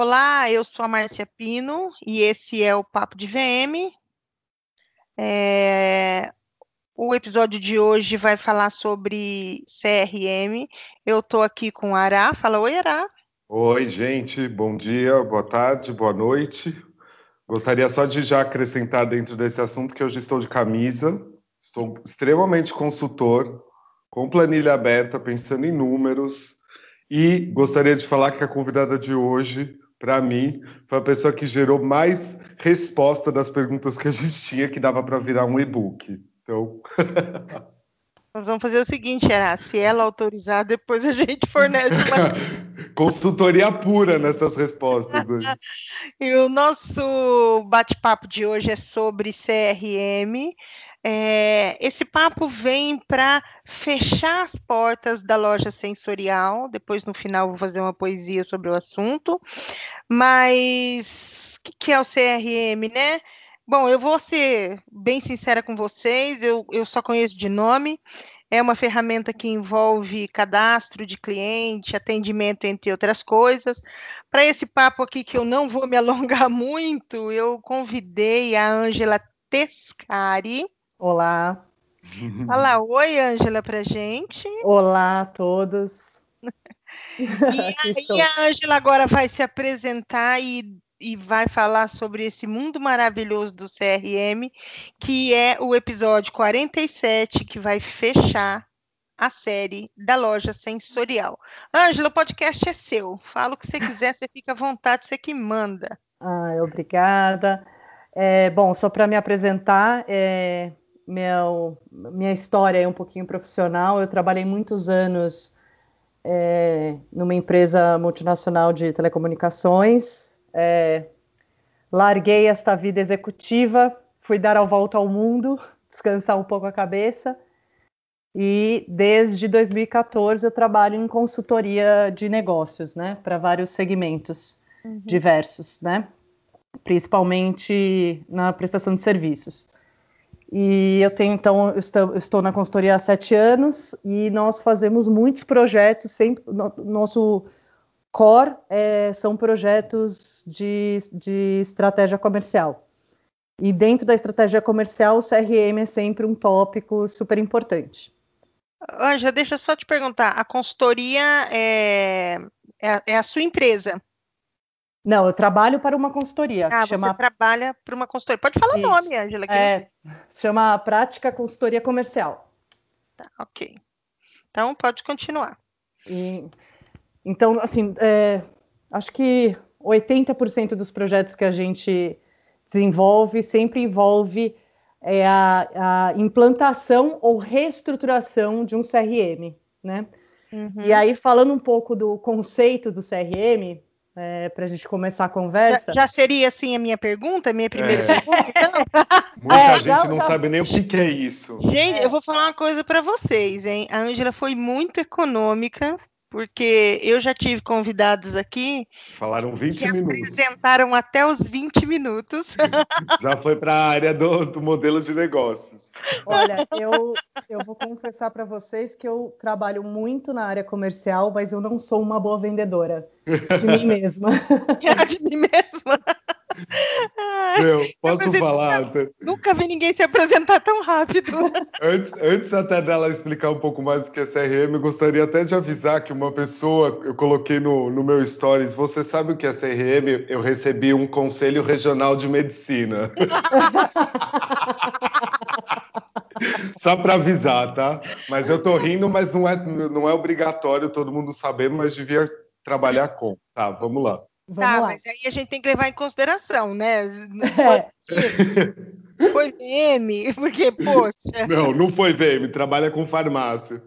Olá, eu sou a Márcia Pino e esse é o Papo de VM. É, o episódio de hoje vai falar sobre CRM. Eu estou aqui com o Ará. Fala oi, Ará. Oi, gente. Bom dia, boa tarde, boa noite. Gostaria só de já acrescentar dentro desse assunto que hoje estou de camisa, estou extremamente consultor, com planilha aberta, pensando em números, e gostaria de falar que a convidada de hoje para mim, foi a pessoa que gerou mais resposta das perguntas que a gente tinha, que dava para virar um e-book. Então. Nós vamos fazer o seguinte, Era, se ela autorizar, depois a gente fornece uma. Consultoria pura nessas respostas. e o nosso bate-papo de hoje é sobre CRM. É, esse papo vem para fechar as portas da loja sensorial. Depois, no final, vou fazer uma poesia sobre o assunto. Mas o que, que, é o CRM, né? Bom, eu vou ser bem sincera com vocês, eu, eu só conheço de nome. É uma ferramenta que envolve cadastro de cliente, atendimento, entre outras coisas. Para esse papo aqui, que eu não vou me alongar muito, eu convidei a Ângela Tescari, Olá. Fala oi, Ângela, pra gente. Olá a todos. e aí a Ângela agora vai se apresentar e, e vai falar sobre esse mundo maravilhoso do CRM, que é o episódio 47, que vai fechar a série da loja sensorial. Ângela, o podcast é seu. Fala o que você quiser, você fica à vontade, você que manda. Ah, obrigada. É, bom, só para me apresentar, é, meu, minha história é um pouquinho profissional. Eu trabalhei muitos anos é, numa empresa multinacional de telecomunicações. É, larguei esta vida executiva, fui dar a volta ao mundo, descansar um pouco a cabeça. E desde 2014 eu trabalho em consultoria de negócios, né, para vários segmentos uhum. diversos, né, principalmente na prestação de serviços. E eu tenho, então, eu estou, eu estou, na consultoria há sete anos e nós fazemos muitos projetos, sempre, no, nosso core é, são projetos de, de estratégia comercial. E dentro da estratégia comercial, o CRM é sempre um tópico super importante. Anja, deixa eu só te perguntar, a consultoria é, é, é a sua empresa? Não, eu trabalho para uma consultoria. Ah, chama... você trabalha para uma consultoria. Pode falar o nome, Angela. É, se chama Prática Consultoria Comercial. Tá, ok. Então, pode continuar. E, então, assim, é, acho que 80% dos projetos que a gente desenvolve sempre envolve é, a, a, implantação ou reestruturação de um CRM, né? Uhum. E aí, falando um pouco do conceito do CRM, é, para a gente começar a conversa. Já, já, seria assim a minha pergunta, a minha primeira é. pergunta? Muita é, gente já, não já... sabe nem o que, que é isso. Gente, eu vou falar uma coisa para vocês, hein? A Ângela foi muito econômica porque eu já tive convidados aqui. Falaram 20 que minutos. apresentaram até os 20 minutos. Já foi para a área do, do, modelo de negócios. Olha, eu, eu vou confessar para vocês que eu trabalho muito na área comercial, mas eu não sou uma boa vendedora de mim mesma. de mim mesma. Meu, posso falar? Nunca vi ninguém se apresentar tão rápido. Antes, antes até dela explicar um pouco mais o que é CRM, gostaria até de avisar que uma pessoa, eu coloquei no, no meu stories, você sabe o que é CRM? Eu recebi um conselho regional de medicina. Só para avisar, tá? Mas eu tô rindo, mas não é, não é obrigatório todo mundo saber, mas devia trabalhar com. Tá, vamos lá. Vamos tá, lá. mas aí a gente tem que levar em consideração, né? É. Foi VM, porque, poxa. Não, não foi VM, trabalha com farmácia.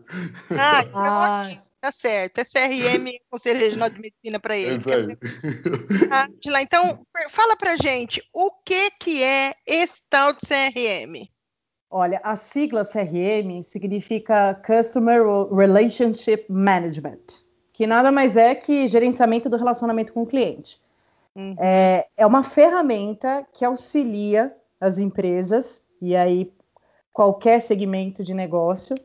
Ah, então ah. tá certo. É CRM, Conselho Regional de Medicina para ele. É ah, lá, então, fala pra gente, o que, que é esse tal de CRM? Olha, a sigla CRM significa Customer Relationship Management que nada mais é que gerenciamento do relacionamento com o cliente. Uhum. É, é uma ferramenta que auxilia as empresas, e aí qualquer segmento de negócio,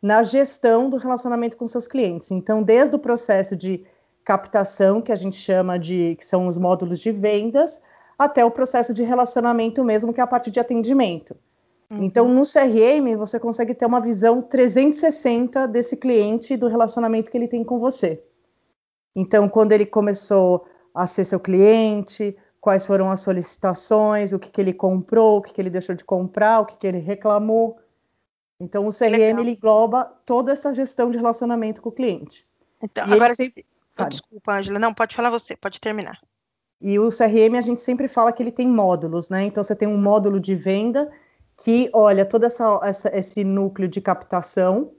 na gestão do relacionamento com seus clientes. Então, desde o processo de captação, que a gente chama de que são os módulos de vendas, até o processo de relacionamento mesmo, que é a parte de atendimento. Uhum. Então, no CRM, você consegue ter uma visão 360 desse cliente e do relacionamento que ele tem com você. Então, quando ele começou a ser seu cliente, quais foram as solicitações, o que, que ele comprou, o que, que ele deixou de comprar, o que, que ele reclamou. Então, o CRM ele engloba toda essa gestão de relacionamento com o cliente. Então, e agora, sempre... oh, desculpa, Angela, não, pode falar você, pode terminar. E o CRM, a gente sempre fala que ele tem módulos, né? Então, você tem um módulo de venda que olha todo essa, essa, esse núcleo de captação,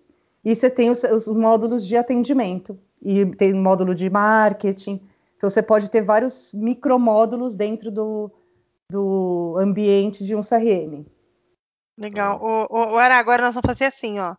e você tem os, os módulos de atendimento, e tem módulo de marketing. Então, você pode ter vários micromódulos dentro do, do ambiente de um CRM. Legal. O, o, o Ara, agora nós vamos fazer assim, ó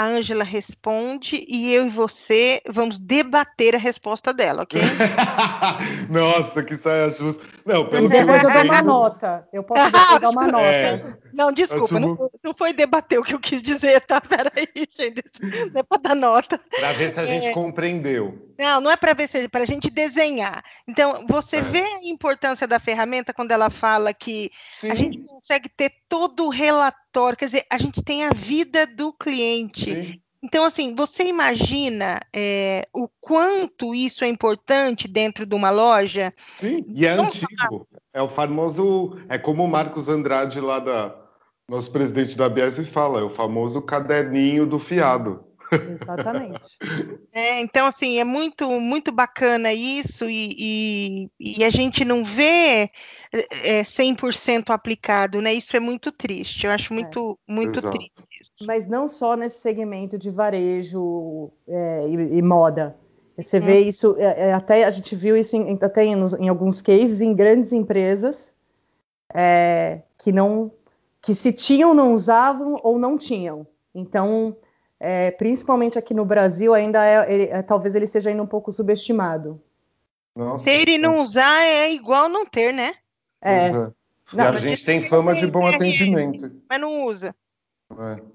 a Ângela responde e eu e você vamos debater a resposta dela, ok? Nossa, que saia justa. Não, pelo e depois eu dou uma nota. Eu posso depois dar uma nota. É. Não, desculpa, Assumo... não, não, foi debater o que eu quis dizer, tá? Peraí, gente. Não é para dar nota. Para ver se a gente é... compreendeu. Não, não é para ver se é para a gente desenhar. Então, você é. vê a importância da ferramenta quando ela fala que Sim. a gente consegue ter todo o relatório, quer dizer, a gente tem a vida do cliente. Sim. Então, assim, você imagina é, o quanto isso é importante dentro de uma loja? Sim, e é antigo. É o famoso. É como o Marcos Andrade, lá da. Nosso presidente da BS fala, é o famoso caderninho do fiado. Exatamente. É, então, assim, é muito, muito bacana isso e, e, e a gente não vê é, 100% aplicado, né? Isso é muito triste, eu acho muito, é. muito triste. Mas não só nesse segmento de varejo é, e, e, moda. Você hum. vê isso, é, é, até a gente viu isso em, até em, em alguns cases em grandes empresas é, que não que se tinham não usavam ou não tinham. Então é, principalmente aqui no Brasil, ainda é, ele, é, talvez ele seja ainda um pouco subestimado. Nossa, ter e não usar é igual não ter, né? É. Não, e a gente tem fama de bom atendimento. Mas não usa.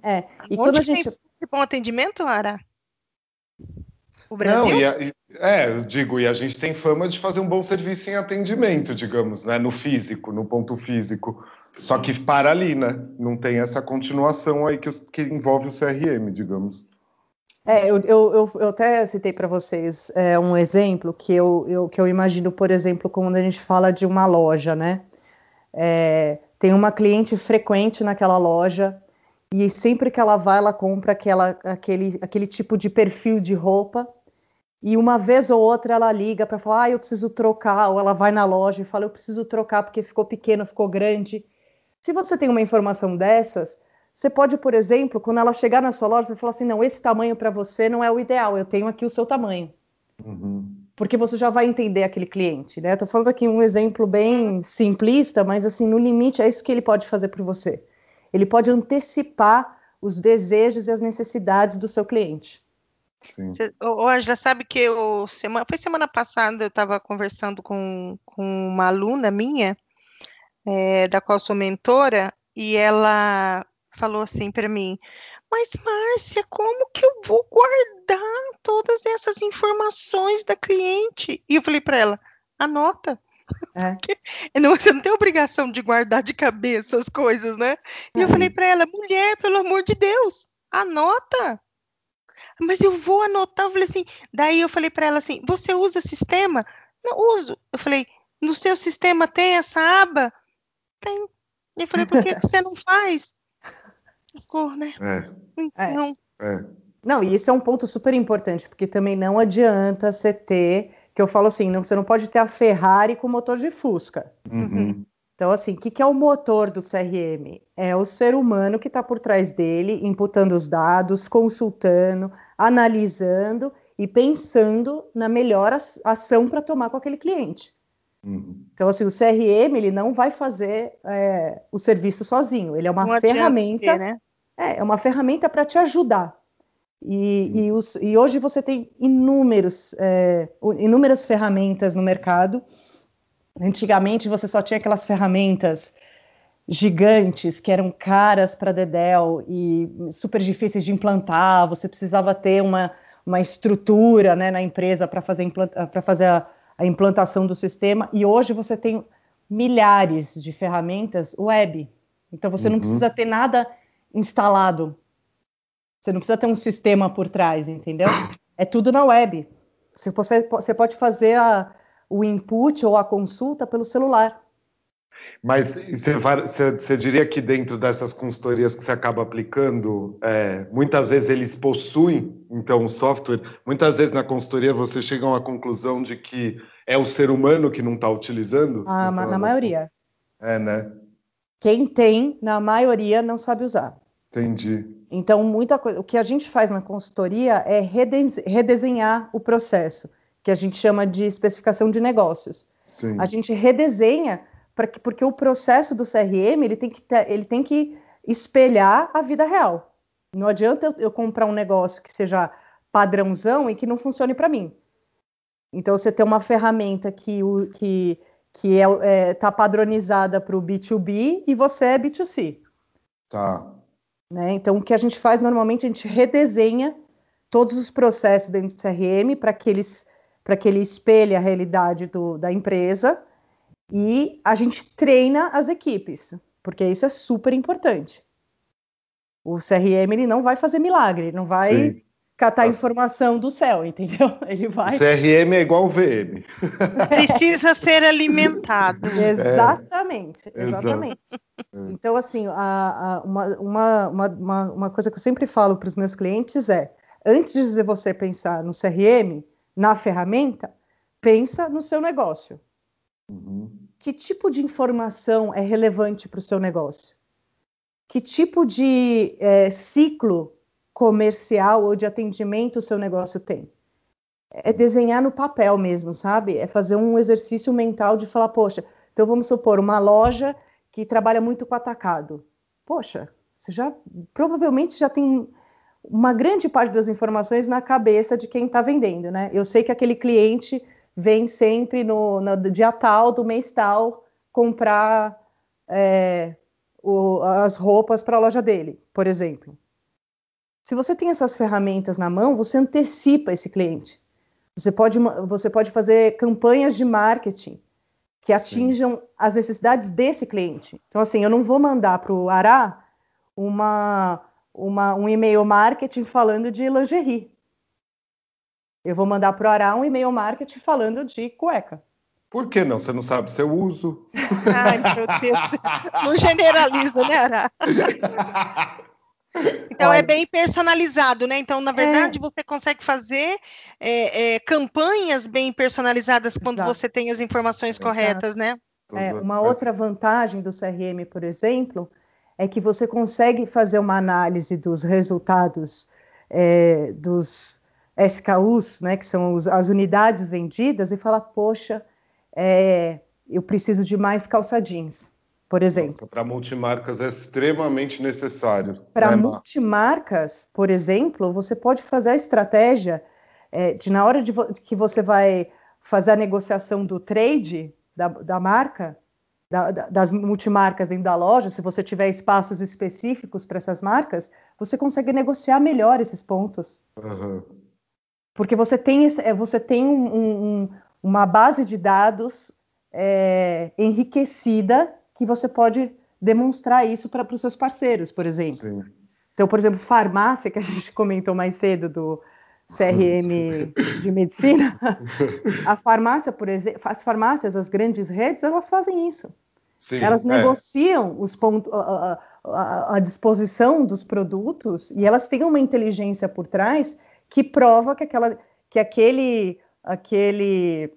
É. é. E quando a gente. Tem bom atendimento, Ara? O Brasil? Não, e a, é, eu digo, e a gente tem fama de fazer um bom serviço em atendimento, digamos, né? No físico, no ponto físico. Só que para ali, né? Não tem essa continuação aí que, que envolve o CRM, digamos. É, eu, eu, eu até citei para vocês é, um exemplo que eu, eu, que eu imagino, por exemplo, quando a gente fala de uma loja, né? É, tem uma cliente frequente naquela loja e sempre que ela vai, ela compra aquela, aquele, aquele tipo de perfil de roupa e uma vez ou outra ela liga para falar, ah, eu preciso trocar, ou ela vai na loja e fala, eu preciso trocar porque ficou pequeno, ficou grande. Se você tem uma informação dessas, você pode, por exemplo, quando ela chegar na sua loja, você falar assim: não, esse tamanho para você não é o ideal, eu tenho aqui o seu tamanho. Uhum. Porque você já vai entender aquele cliente, né? Estou falando aqui um exemplo bem simplista, mas assim, no limite é isso que ele pode fazer por você. Ele pode antecipar os desejos e as necessidades do seu cliente. Sim. Hoje já sabe que eu, semana, foi semana passada eu estava conversando com, com uma aluna minha é, da qual sou mentora, e ela falou assim para mim: Mas, Márcia, como que eu vou guardar todas essas informações da cliente? E eu falei para ela: Anota. É. Não, você não tem obrigação de guardar de cabeça as coisas, né? E eu falei para ela: mulher, pelo amor de Deus, anota. Mas eu vou anotar. Eu falei assim. Daí eu falei para ela assim: você usa sistema? Não uso. Eu falei: no seu sistema tem essa aba? Tem. E eu falei, por que, você não faz? Ficou, né? É. Então. É. Não, e isso é um ponto super importante, porque também não adianta você ter, que eu falo assim, não, você não pode ter a Ferrari com motor de Fusca. Uhum. Então, assim, o que, que, é o motor do CRM? É o ser humano que está por trás dele, imputando os dados, consultando, analisando e pensando na melhor ação para tomar com aquele cliente. Uhum. Então, assim, o CRM ele não vai fazer é, o serviço sozinho. Ele é uma não ferramenta, ter, né? é, é, uma ferramenta para te ajudar. E, uhum. e, os, e, hoje você tem inúmeros, é, inúmeras ferramentas no mercado. Antigamente você só tinha aquelas ferramentas gigantes que eram caras para Dedel e super difíceis de implantar. Você precisava ter uma, uma estrutura né, na empresa para fazer, fazer a, a implantação do sistema. E hoje você tem milhares de ferramentas web. Então você uhum. não precisa ter nada instalado. Você não precisa ter um sistema por trás, entendeu? É tudo na web. Você, você pode fazer a, o input ou a consulta pelo celular. Mas você, você, diria que dentro dessas consultorias que você acaba aplicando, é, muitas vezes eles possuem, então, o software. Muitas vezes na consultoria você chega a uma conclusão de que é o ser humano que não está utilizando? Ah, na maioria. É, né? Quem tem, na maioria, não sabe usar. Entendi. Então, muita coisa. O que a gente faz na consultoria é redesenhar o processo, que a gente chama de especificação de negócios. Sim. A gente redesenha que, porque o processo do CRM ele tem que ter, ele tem que espelhar a vida real. Não adianta eu, eu comprar um negócio que seja padrãozão e que não funcione para mim. Então você tem uma ferramenta que o que que é, é tá padronizada para o B2B e você é B2C. Tá. Né? Então o que a gente faz normalmente a gente redesenha todos os processos dentro do CRM para que eles para que ele espelhe a realidade do, da empresa e a gente treina as equipes, porque isso é super importante. O CRM ele não vai fazer milagre, não vai Sim. catar Nossa. informação do céu, entendeu? Ele vai. CRM é igual o VM. Precisa ser alimentado. exatamente, é. exatamente. É. Então, assim, a, a, uma, uma, uma, uma coisa que eu sempre falo para os meus clientes é: antes de você pensar no CRM, na ferramenta, pensa no seu negócio. Uhum. Que tipo de informação é relevante para o seu negócio? Que tipo de é, ciclo comercial ou de atendimento o seu negócio tem? É desenhar no papel mesmo, sabe? É fazer um exercício mental de falar, poxa, então vamos supor uma loja que trabalha muito com atacado. Poxa, você já provavelmente já tem uma grande parte das informações na cabeça de quem está vendendo, né? Eu sei que aquele cliente vem sempre no, no dia tal do mês tal comprar é, o, as roupas para a loja dele, por exemplo. Se você tem essas ferramentas na mão, você antecipa esse cliente. Você pode, você pode fazer campanhas de marketing que atinjam Sim. as necessidades desse cliente. Então, assim, eu não vou mandar para o Ará uma, uma, um e-mail marketing falando de lingerie. Eu vou mandar para o Ará um e-mail marketing falando de cueca. Por que não? Você não sabe se eu uso. Ai, meu Deus. Não generaliza, né, Ará? Então é Olha. é bem personalizado, né? Então, na verdade, é. você consegue fazer é, é, campanhas bem personalizadas quando Exato. você tem as informações Exato. corretas, né? É, uma outra vantagem do CRM, por exemplo, é que você consegue fazer uma análise dos resultados é, dos SKUs, né, que são os, as unidades vendidas, e falar, poxa, é, eu preciso de mais calça jeans, por exemplo. Para multimarcas é extremamente necessário. Para né, multimarcas, por exemplo, você pode fazer a estratégia é, de na hora de vo que você vai fazer a negociação do trade da, da marca, da, das multimarcas dentro da loja, se você tiver espaços específicos para essas marcas, você consegue negociar melhor esses pontos. Uhum. Porque você tem, é, você tem um, um, uma base de dados é, enriquecida que você pode demonstrar isso para os seus parceiros, por exemplo. Sim. Então, por exemplo, farmácia, que a gente comentou mais cedo do CRM de medicina, a farmácia, por exemplo, as farmácias, as grandes redes, elas fazem isso. Sim, elas é. negociam os pontos, a, a, a, disposição dos produtos e elas têm uma inteligência por trás que prova que, aquela, que aquele, aquele,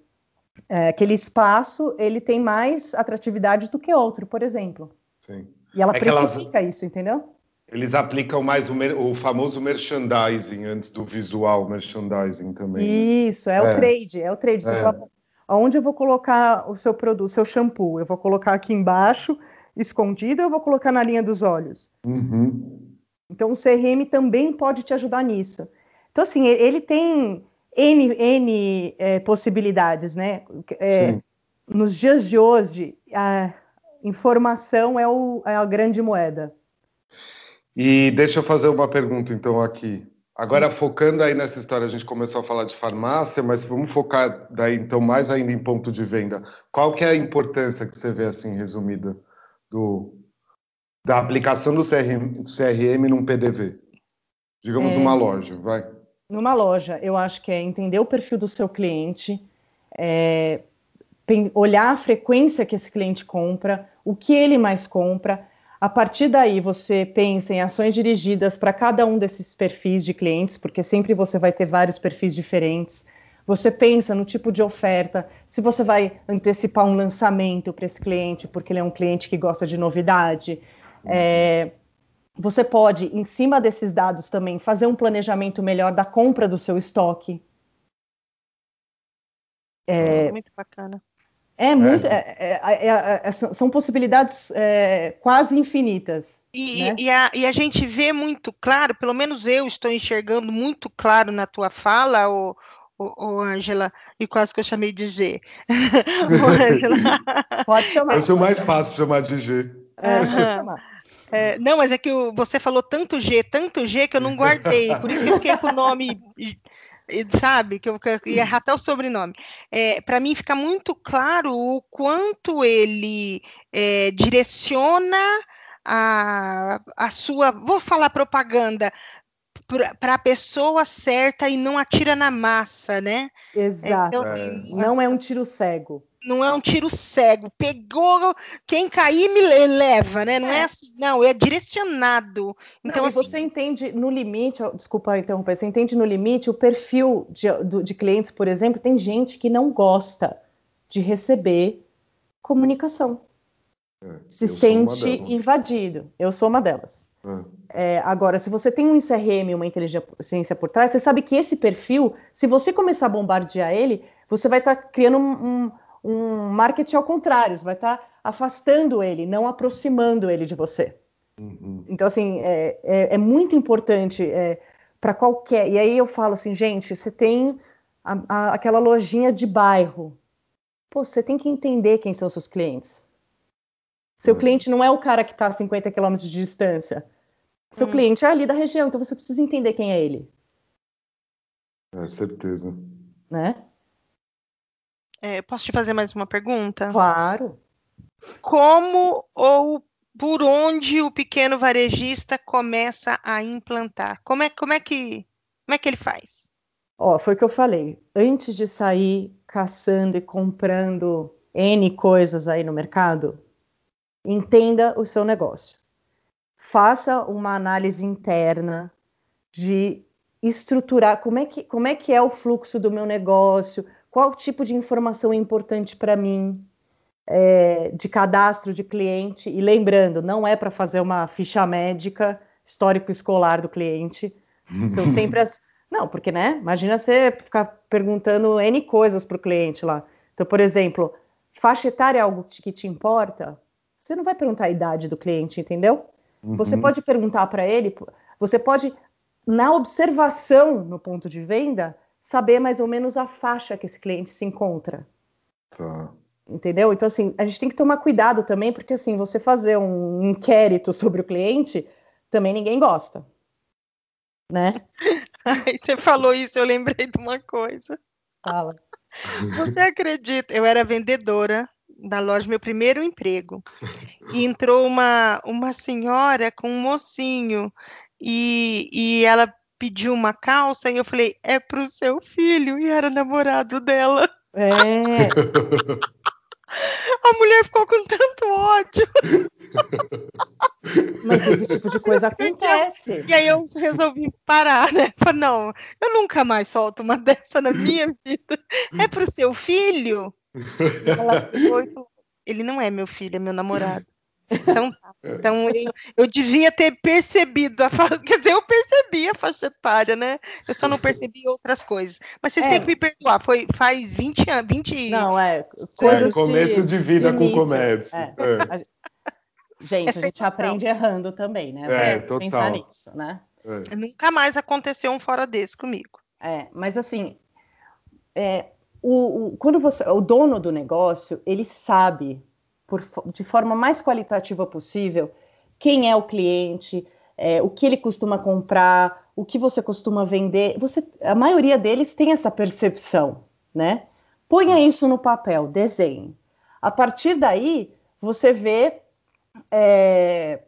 é, aquele espaço ele tem mais atratividade do que outro, por exemplo. Sim. E ela é precifica elas, isso, entendeu? Eles aplicam mais o, o, famoso merchandising antes do visual merchandising também. Né? Isso, é, é, o trade, é o trade. É. Fala, onde eu vou colocar o seu produto, o seu shampoo? Eu vou colocar aqui embaixo, escondido, ou eu vou colocar na linha dos olhos? Uhum. Então o CRM também pode te ajudar nisso. Então, assim, ele tem N, N é, possibilidades, né? É, nos dias de hoje, a informação é, o, é a grande moeda. E deixa eu fazer uma pergunta, então, aqui. Agora, focando aí nessa história, a gente começou a falar de farmácia, mas vamos focar daí, então, mais ainda em ponto de venda. Qual que é a importância que você vê, assim, resumida, do, da aplicação do CRM, do CRM num PDV? Digamos, é, numa loja, vai. Numa loja, eu acho que é entender o perfil do seu cliente, é, olhar a frequência que esse cliente compra, o que ele mais compra, a partir daí, você pensa em ações dirigidas para cada um desses perfis de clientes, porque sempre você vai ter vários perfis diferentes. Você pensa no tipo de oferta, se você vai antecipar um lançamento para esse cliente, porque ele é um cliente que gosta de novidade. É, você pode, em cima desses dados também, fazer um planejamento melhor da compra do seu estoque. É, muito bacana. É muito. É. É, é, é são possibilidades quase infinitas. E, né? e, a, e, a, gente vê muito claro, pelo menos eu estou enxergando muito claro na tua fala, o, Angela, e quase que eu chamei de G. Pode chamar. Esse é o mais fácil chamar de G. Pode chamar. É, não, mas é que você falou tanto G, tanto G que eu não guardei, por isso que eu fiquei com o nome sabe, que eu, que eu ia errar até o sobrenome. É, Para mim fica muito claro o quanto ele é, direciona a, a sua, vou falar propaganda, para a pessoa certa e não atira na massa, né? Exato. Então, é. Não é um tiro cego não é um tiro cego. Pegou quem cair me leva, né? Não é, é assim, não, é direcionado. Então não, assim... você entende no limite, desculpa interromper, você entende no limite o perfil de, de clientes, por exemplo, tem gente que não gosta de receber comunicação. É, se sente invadido. Eu sou uma delas. É. É, agora, se você tem um CRM, uma inteligência por trás, você sabe que esse perfil, se você começar a bombardear ele, você vai estar tá criando um, um um marketing ao contrário, você vai estar tá afastando ele, não aproximando ele de você. Uhum. Então, assim, é, é, é muito importante é, para qualquer. E aí eu falo assim, gente, você tem a, a, aquela lojinha de bairro. Pô, você tem que entender quem são seus clientes. Seu uhum. cliente não é o cara que está a 50 quilômetros de distância. Seu uhum. cliente é ali da região, então você precisa entender quem é ele. É, certeza. Né? É, posso te fazer mais uma pergunta? Claro. Como ou por onde o pequeno varejista começa a implantar? Como é, como é, que, como é que ele faz? Ó, foi o que eu falei. Antes de sair caçando e comprando N coisas aí no mercado, entenda o seu negócio. Faça uma análise interna de estruturar como é que, como é, que é o fluxo do meu negócio, qual tipo de informação é importante para mim, é, de cadastro de cliente. E lembrando, não é para fazer uma ficha médica, histórico escolar do cliente. São sempre as. Não, porque, né? Imagina você ficar perguntando N coisas para o cliente lá. Então, por exemplo, faixa etária é algo que te importa? Você não vai perguntar a idade do cliente, entendeu? Uhum. Você pode perguntar para ele, você pode, na observação no ponto de venda, saber mais ou menos a faixa que esse cliente se encontra. Tá. Entendeu? Então, assim, a gente tem que tomar cuidado também, porque, assim, você fazer um inquérito sobre o cliente, também ninguém gosta. Né? Ai, você falou isso, eu lembrei de uma coisa. Fala. Você acredita? Eu era vendedora da loja, meu primeiro emprego. E entrou uma, uma senhora com um mocinho e, e ela pediu uma calça e eu falei, é pro seu filho, e era namorado dela. É. A mulher ficou com tanto ódio. Mas esse tipo de coisa acontece. E aí eu resolvi parar, né? Falei, não, eu nunca mais solto uma dessa na minha vida. É pro seu filho? Ela ele não é meu filho, é meu namorado. Então, é. então eu, eu, devia ter percebido, a fa... quer dizer, eu percebi a faixa etária, né? Eu só não percebi outras coisas. Mas vocês é. têm que me perdoar, foi faz 20 anos, 20 Não, é, coisas é, começo de, de vida com comércio. É. é. Gente, a gente aprende errando também, né? É, total. Pensar nisso, né? É. Nunca mais aconteceu um fora desse comigo. É, mas assim, é, o, o, quando você, o dono do negócio, ele sabe por, de forma mais qualitativa possível quem é o cliente, é, o que ele costuma comprar, o que você costuma vender, você, a maioria deles tem essa percepção, né? Ponha isso no papel, desenhe. A partir daí, você vê, é,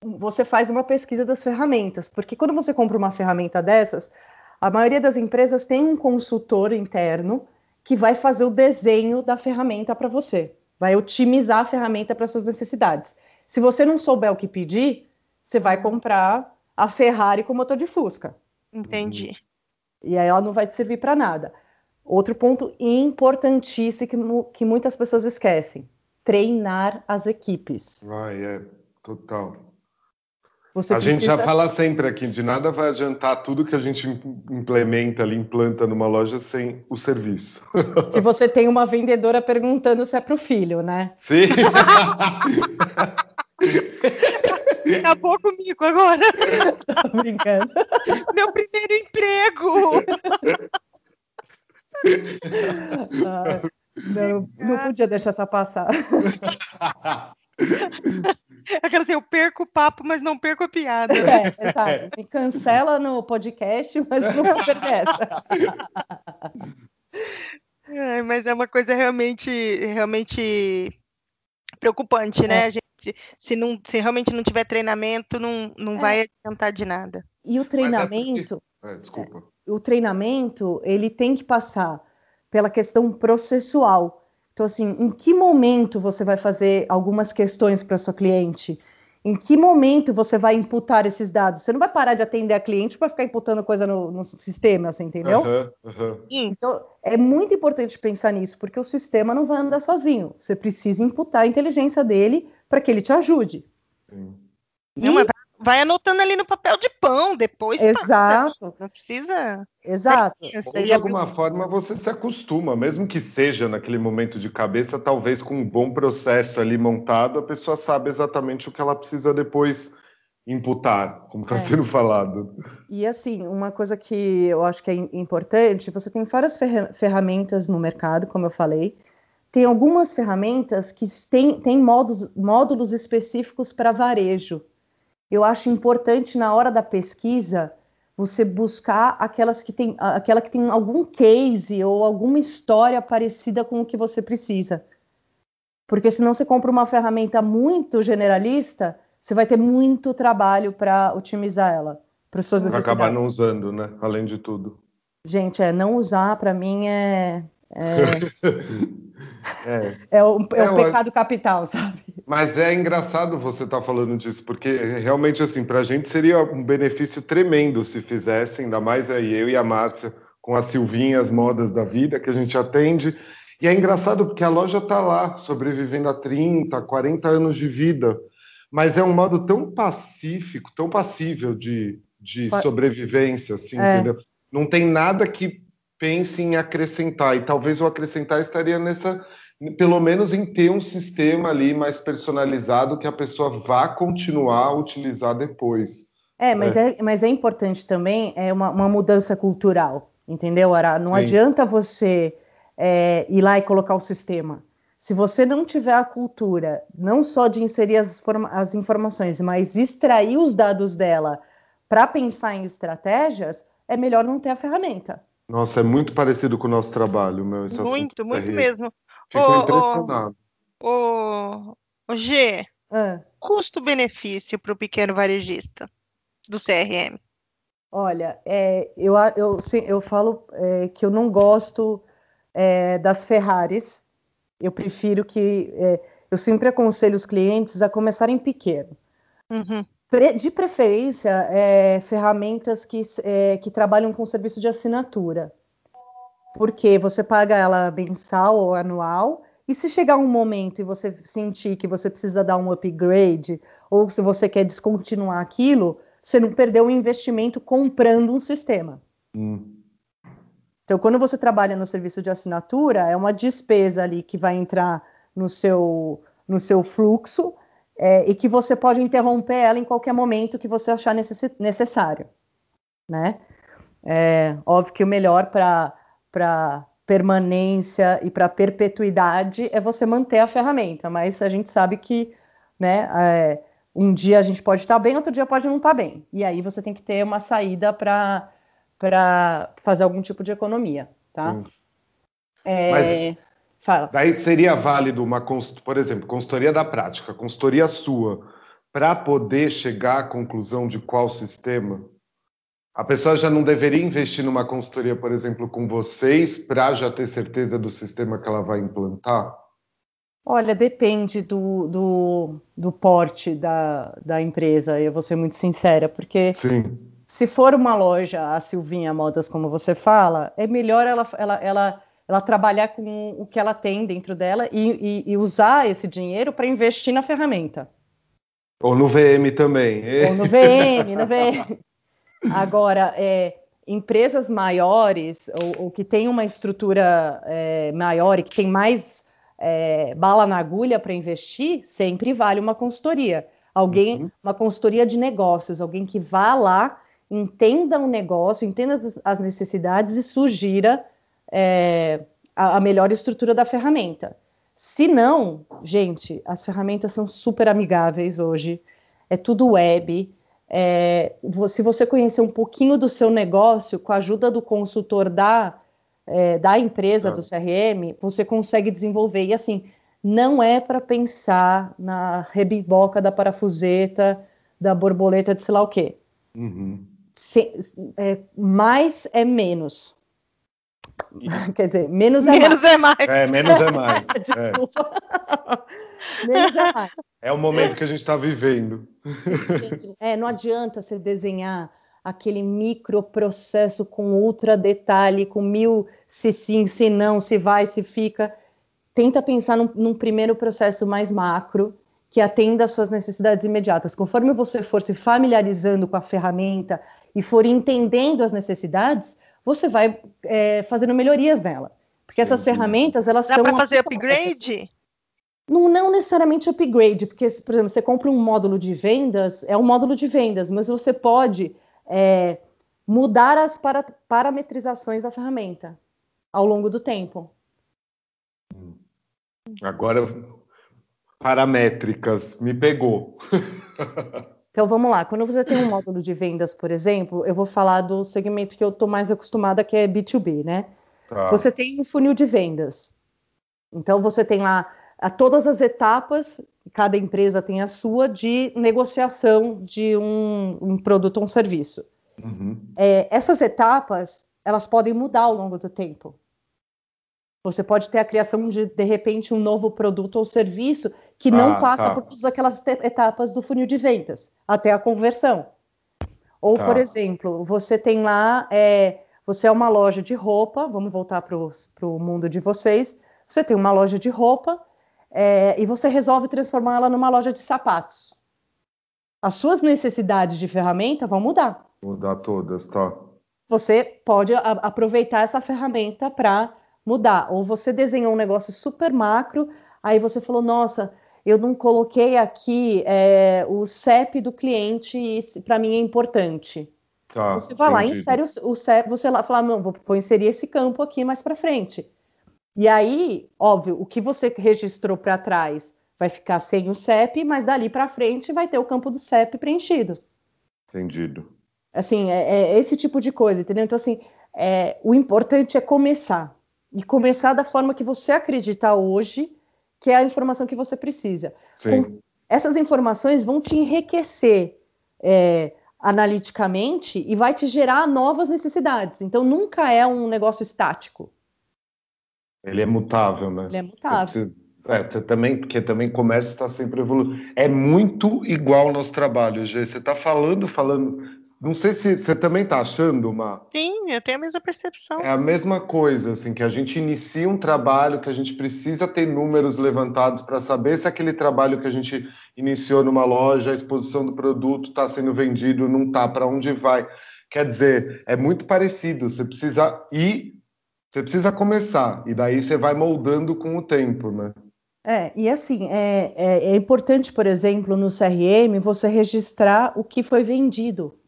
você faz uma pesquisa das ferramentas, porque quando você compra uma ferramenta dessas, a maioria das empresas tem um consultor interno que vai fazer o desenho da ferramenta para você, vai otimizar a ferramenta para suas necessidades. Se você não souber o que pedir, você vai comprar a Ferrari com motor de Fusca. Entendi. E aí ela não vai te servir para nada. Outro ponto importantíssimo que, que muitas pessoas esquecem: treinar as equipes. Vai, é, total. Você a precisa... gente já fala sempre aqui, de nada vai adiantar tudo que a gente implementa ali, implanta numa loja sem o serviço. Se você tem uma vendedora perguntando se é para o filho, né? Sim. Acabou comigo agora. Tá brincando. Meu primeiro emprego. Ah, não, não podia deixar essa passar. Aquela assim, eu perco o papo, mas não perco a piada. É, exato. Me cancela no podcast, mas não vou perder essa. É, mas é uma coisa realmente, realmente preocupante, né? É. A gente, se, não, se realmente não tiver treinamento, não, não é. vai adiantar de nada. E o é treinamento. É, desculpa. O treinamento, ele tem que passar pela questão processual. Então, assim, em que momento você vai fazer algumas questões para sua cliente? Em que momento você vai imputar esses dados? Você não vai parar de atender a cliente para ficar imputando coisa no, no sistema, você entendeu? Uhum, uhum. Então, é muito importante pensar nisso, porque o sistema não vai andar sozinho. Você precisa imputar a inteligência dele para que ele te ajude. Sim. E... Não, mas vai anotando ali no papel de pão depois. Exato. Não precisa. Exato. Ou de alguma forma você se acostuma, mesmo que seja naquele momento de cabeça, talvez com um bom processo ali montado, a pessoa sabe exatamente o que ela precisa depois imputar, como está é. sendo falado. E assim, uma coisa que eu acho que é importante, você tem várias ferramentas no mercado, como eu falei. Tem algumas ferramentas que têm, têm módulos, módulos específicos para varejo eu acho importante na hora da pesquisa você buscar aquelas que tem, aquela que tem algum case ou alguma história parecida com o que você precisa. Porque senão você compra uma ferramenta muito generalista, você vai ter muito trabalho para otimizar ela para suas necessidades. Acabar não usando, né? Além de tudo. Gente, é não usar para mim é, é... É, é o, é é, o pecado capital, sabe? Mas é engraçado você estar tá falando disso, porque realmente, assim, para a gente seria um benefício tremendo se fizessem, ainda mais aí eu e a Márcia, com as Silvinhas Modas da Vida, que a gente atende. E é engraçado porque a loja está lá, sobrevivendo a 30, 40 anos de vida, mas é um modo tão pacífico, tão passível de, de sobrevivência, assim, é. entendeu? Não tem nada que pense em acrescentar, e talvez o acrescentar estaria nessa, pelo menos em ter um sistema ali mais personalizado que a pessoa vá continuar a utilizar depois. É, mas é, é mas é importante também é uma, uma mudança cultural, entendeu, Ara? Não Sim. adianta você é, ir lá e colocar o sistema. Se você não tiver a cultura, não só de inserir as, as informações, mas extrair os dados dela para pensar em estratégias, é melhor não ter a ferramenta. Nossa, é muito parecido com o nosso trabalho, meu. Esse muito, muito mesmo. Fico ô, impressionado. Ô, ô, G, ah. custo-benefício para o pequeno varejista do CRM? Olha, é, eu, eu, eu falo é, que eu não gosto é, das Ferraris. Eu prefiro que. É, eu sempre aconselho os clientes a começarem pequeno. Uhum de preferência, é, ferramentas que, é, que trabalham com serviço de assinatura. Porque você paga ela mensal ou anual, e se chegar um momento e você sentir que você precisa dar um upgrade, ou se você quer descontinuar aquilo, você não perdeu o investimento comprando um sistema. Hum. Então, quando você trabalha no serviço de assinatura, é uma despesa ali que vai entrar no seu, no seu fluxo, é, e que você pode interromper ela em qualquer momento que você achar necess necessário, né? É, óbvio que o melhor para permanência e para perpetuidade é você manter a ferramenta, mas a gente sabe que, né, é, um dia a gente pode estar bem, outro dia pode não estar bem. E aí você tem que ter uma saída para fazer algum tipo de economia, tá? É, Mas fala. daí seria válido uma, por exemplo, consultoria da prática, consultoria sua, para poder chegar à conclusão de qual sistema? A pessoa já não deveria investir numa consultoria, por exemplo, com vocês, para já ter certeza do sistema que ela vai implantar? Olha, depende do, do, do porte da, da empresa, eu vou ser muito sincera, porque Sim. se for uma loja, a Silvinha Modas, como você fala, é melhor ela, ela, ela, ela trabalhar com o que ela tem dentro dela e, e, e usar esse dinheiro para investir na ferramenta. Ou no VM também. Ou no VM, no VM. Agora, é, empresas maiores ou, ou, que têm uma estrutura é, maior e que tem mais é, bala na agulha para investir, sempre vale uma consultoria. Alguém, uhum. uma consultoria de negócios, alguém que vá lá, entenda o negócio, entenda as necessidades e sugira é, a, a melhor estrutura da ferramenta. Se não, gente, as ferramentas são super amigáveis hoje, é tudo web, é, se você conhecer um pouquinho do seu negócio, com a ajuda do consultor da, é, da empresa, do CRM, você consegue desenvolver. E assim, não é para pensar na rebiboca da parafuseta, da borboleta de sei lá o quê. Uhum. Se, é, mais é menos. Quer dizer, menos é menos mais. É, mais. é menos é mais. Desculpa. É. menos é mais. É o momento que a gente está vivendo. Sim, é, não adianta você desenhar aquele microprocesso com ultra detalhe, com mil se sim, se não, se vai, se fica. Tenta pensar num, num primeiro processo mais macro, que atenda às suas necessidades imediatas. Conforme você for se familiarizando com a ferramenta e for entendendo as necessidades, você vai é, fazendo melhorias nela. Porque essas ferramentas, elas Dá são... Dá para fazer upgrade? Não, não necessariamente upgrade, porque, por exemplo, você compra um módulo de vendas, é um módulo de vendas, mas você pode é, mudar as para, parametrizações da ferramenta ao longo do tempo. Agora, paramétricas, me pegou. então vamos lá, quando você tem um módulo de vendas, por exemplo, eu vou falar do segmento que eu estou mais acostumada, que é B2B, né? Tá. Você tem um funil de vendas. Então você tem lá a todas as etapas, cada empresa tem a sua, de negociação de um, um produto ou um serviço. Uhum. É, essas etapas, elas podem mudar ao longo do tempo. Você pode ter a criação de, de repente, um novo produto ou serviço que não ah, passa tá. por todas aquelas etapas do funil de vendas, até a conversão. Ou, tá. por exemplo, você tem lá, é, você é uma loja de roupa, vamos voltar para o mundo de vocês, você tem uma loja de roupa é, e você resolve transformar ela numa loja de sapatos. As suas necessidades de ferramenta vão mudar. Mudar todas, tá? Você pode aproveitar essa ferramenta para mudar. Ou você desenhou um negócio super macro, aí você falou, nossa, eu não coloquei aqui é, o CEP do cliente e para mim é importante. Tá, você vai entendi. lá, insere o, o CEP, você lá fala, não, vou, vou inserir esse campo aqui mais para frente. E aí, óbvio, o que você registrou para trás vai ficar sem o CEP, mas dali para frente vai ter o campo do CEP preenchido. Entendido. Assim, é, é esse tipo de coisa, entendeu? Então, assim, é, o importante é começar. E começar da forma que você acredita hoje, que é a informação que você precisa. Com, essas informações vão te enriquecer é, analiticamente e vai te gerar novas necessidades. Então, nunca é um negócio estático. Ele é mutável, né? Ele é mutável. É, você também, porque também comércio está sempre evoluindo. É muito igual ao nosso trabalho, Gê. Você está falando, falando. Não sei se você também está achando, uma. Sim, eu tenho a mesma percepção. É a mesma coisa, assim, que a gente inicia um trabalho que a gente precisa ter números levantados para saber se aquele trabalho que a gente iniciou numa loja, a exposição do produto está sendo vendido, não está, para onde vai. Quer dizer, é muito parecido. Você precisa ir você precisa começar, e daí você vai moldando com o tempo, né? É, e assim, é, é, é, importante, por exemplo, no CRM, você registrar o que foi vendido.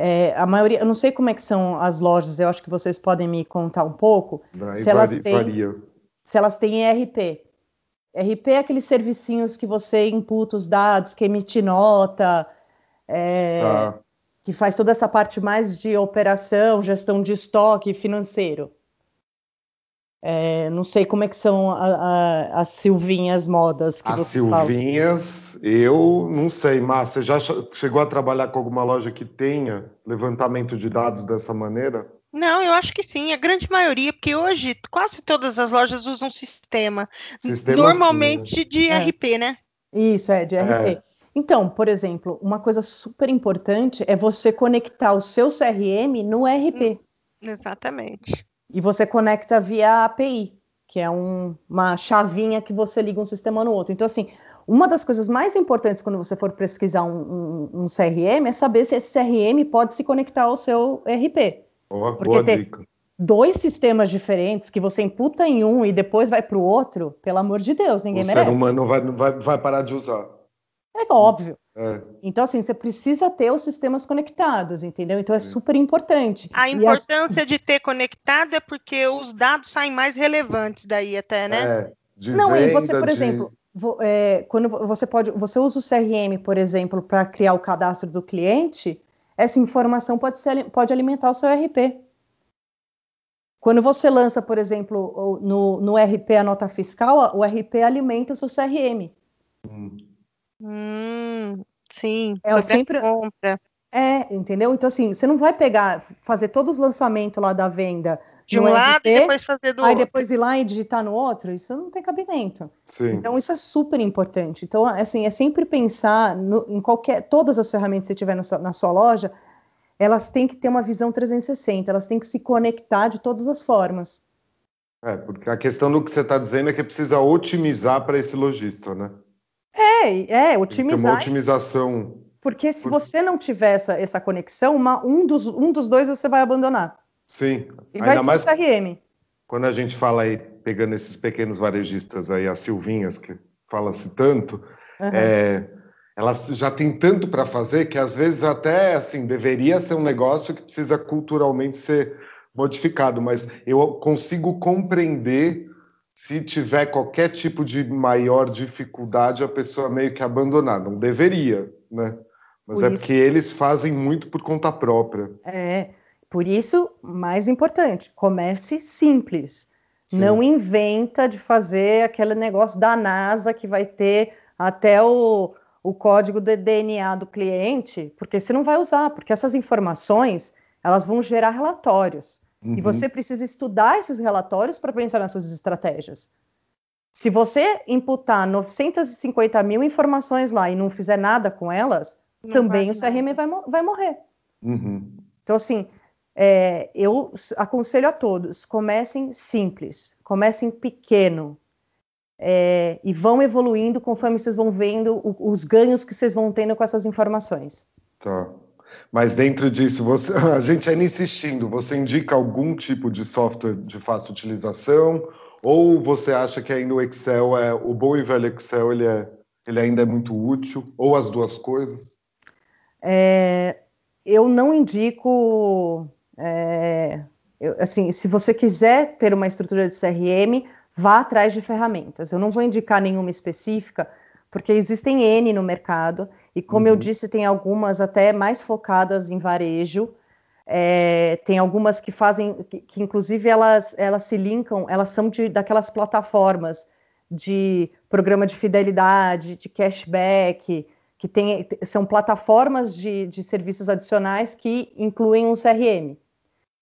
É, a maioria, eu não sei como é que são as lojas, eu acho que vocês podem me contar um pouco. Daí se, elas têm, se elas têm ERP. RP é aqueles servicinhos que você imputa os dados, que emite nota, é, tá. que faz toda essa parte mais de operação, gestão de estoque financeiro. É, não sei como é que são a, a, as Silvinhas modas que As Silvinhas, falam. eu não sei, mas você já chegou a trabalhar com alguma loja que tenha levantamento de dados dessa maneira? Não, eu acho que sim, a grande maioria, porque hoje quase todas as lojas usam sistema. sistema normalmente sim, né? de é. RP, né? Isso, é, de RP. É. Então, por exemplo, uma coisa super importante é você conectar o seu CRM no RP. Hum, exatamente. E você conecta via API, que é um, uma chavinha que você liga um sistema no outro. Então, assim, uma das coisas mais importantes quando você for pesquisar um, um, um CRM é saber se esse CRM pode se conectar ao seu RP. Oh, Porque boa ter dica. dois sistemas diferentes que você imputa em um e depois vai para o outro, pelo amor de Deus, ninguém o merece. O ser humano vai, vai, vai parar de usar. É óbvio. É. Então, assim, você precisa ter os sistemas conectados, entendeu? Então é super importante. A importância as... de ter conectado é porque os dados saem mais relevantes daí até, né? É, Não, venda, e você, por de... exemplo, é, quando você pode, você usa o CRM, por exemplo, para criar o cadastro do cliente, essa informação pode, ser, pode alimentar o seu RP. Quando você lança, por exemplo, no, no RP a nota fiscal, o RP alimenta o seu CRM. Hum. Hum, sim, é sempre compra. É, entendeu? Então, assim, você não vai pegar, fazer todos os lançamentos lá da venda de um lado e depois fazer do aí outro. depois ir lá e digitar no outro, isso não tem cabimento. Sim. Então, isso é super importante. Então, assim, é sempre pensar no, em qualquer, todas as ferramentas que você tiver no, na sua loja, elas têm que ter uma visão 360, elas têm que se conectar de todas as formas. É, porque a questão do que você está dizendo é que precisa otimizar para esse lojista, né? É, é, otimizar. uma otimização. Porque se você não tiver essa, essa conexão, uma, um, dos, um dos dois você vai abandonar. Sim. E vai Ainda mais o CRM. Quando a gente fala aí, pegando esses pequenos varejistas aí, as Silvinhas, que fala-se tanto, uhum. é, elas já têm tanto para fazer que às vezes até assim deveria ser um negócio que precisa culturalmente ser modificado, mas eu consigo compreender se tiver qualquer tipo de maior dificuldade, a pessoa meio que abandonar. Não deveria, né? Mas por é isso... porque eles fazem muito por conta própria. É, por isso, mais importante, comece simples. Sim. Não inventa de fazer aquele negócio da NASA que vai ter até o, o código de DNA do cliente, porque você não vai usar, porque essas informações elas vão gerar relatórios. Uhum. E você precisa estudar esses relatórios para pensar nas suas estratégias. Se você imputar 950 mil informações lá e não fizer nada com elas, não também o CRM vai, vai morrer. Uhum. Então, assim, é, eu aconselho a todos: comecem simples, comecem pequeno. É, e vão evoluindo conforme vocês vão vendo o, os ganhos que vocês vão tendo com essas informações. Tá. Mas dentro disso, você, a gente ainda insistindo, você indica algum tipo de software de fácil utilização? Ou você acha que ainda o Excel é o bom e velho Excel ele, é, ele ainda é muito útil? Ou as duas coisas? É, eu não indico. É, eu, assim, se você quiser ter uma estrutura de CRM, vá atrás de ferramentas. Eu não vou indicar nenhuma específica, porque existem N no mercado. E como uhum. eu disse, tem algumas até mais focadas em varejo. É, tem algumas que fazem, que, que, inclusive elas, elas se linkam, elas são de, daquelas plataformas de programa de fidelidade, de cashback, que tem, são plataformas de, de serviços adicionais que incluem um CRM.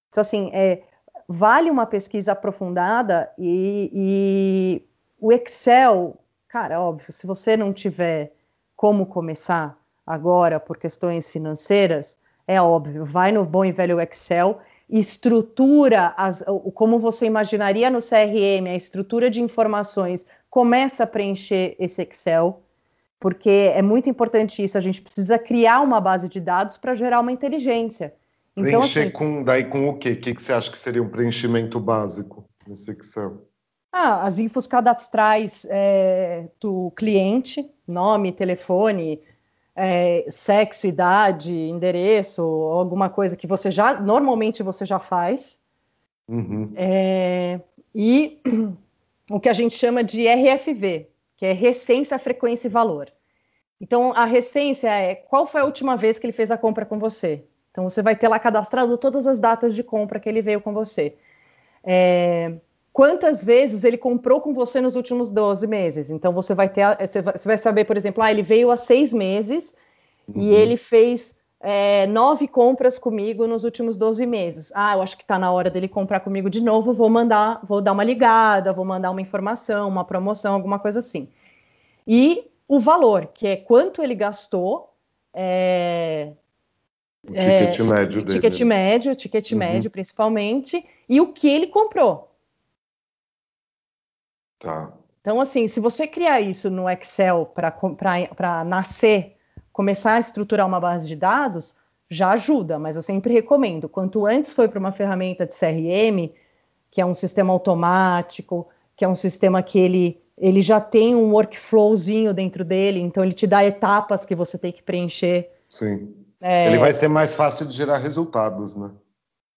Então, assim, é, vale uma pesquisa aprofundada e, e o Excel, cara, óbvio, se você não tiver como começar agora por questões financeiras, é óbvio, vai no bom e velho Excel, estrutura as, como você imaginaria no CRM, a estrutura de informações, começa a preencher esse Excel, porque é muito importante isso, a gente precisa criar uma base de dados para gerar uma inteligência. Então, Preencher assim, com, daí com o quê? O que, que você acha que seria um preenchimento básico nesse Excel? Ah, as infos cadastrais é, do cliente, nome, telefone, é, sexo, idade, endereço, alguma coisa que você já normalmente você já faz. Uhum. É, e o que a gente chama de RFV, que é recência, frequência e valor. Então, a recência é qual foi a última vez que ele fez a compra com você. Então, você vai ter lá cadastrado todas as datas de compra que ele veio com você. É, quantas vezes ele comprou com você nos últimos 12 meses. Então, você vai ter, você vai saber, por exemplo, ah, ele veio há seis meses uhum. e ele fez é, nove compras comigo nos últimos 12 meses. Ah, eu acho que está na hora dele comprar comigo de novo, vou mandar, vou dar uma ligada, vou mandar uma informação, uma promoção, alguma coisa assim. E o valor, que é quanto ele gastou. É, o ticket é, médio dele. Ticket médio, ticket uhum. médio principalmente, e o que ele comprou. Tá. Então, assim, se você criar isso no Excel para nascer, começar a estruturar uma base de dados, já ajuda, mas eu sempre recomendo. Quanto antes for para uma ferramenta de CRM, que é um sistema automático, que é um sistema que ele ele já tem um workflowzinho dentro dele, então ele te dá etapas que você tem que preencher. Sim. É... Ele vai ser mais fácil de gerar resultados, né?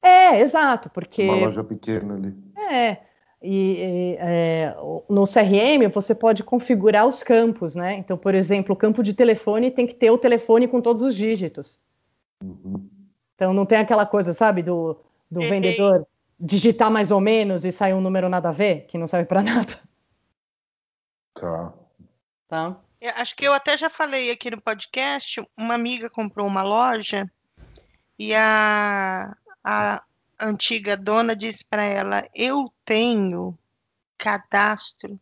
É, exato, porque. Uma loja pequena ali. É. E, é, no CRM você pode configurar os campos, né? Então, por exemplo, o campo de telefone tem que ter o telefone com todos os dígitos. Uhum. Então não tem aquela coisa, sabe, do, do vendedor digitar mais ou menos e sair um número nada a ver, que não serve para nada. Tá. Tá. Eu acho que eu até já falei aqui no podcast, uma amiga comprou uma loja e a, a antiga dona disse para ela: Eu tenho cadastro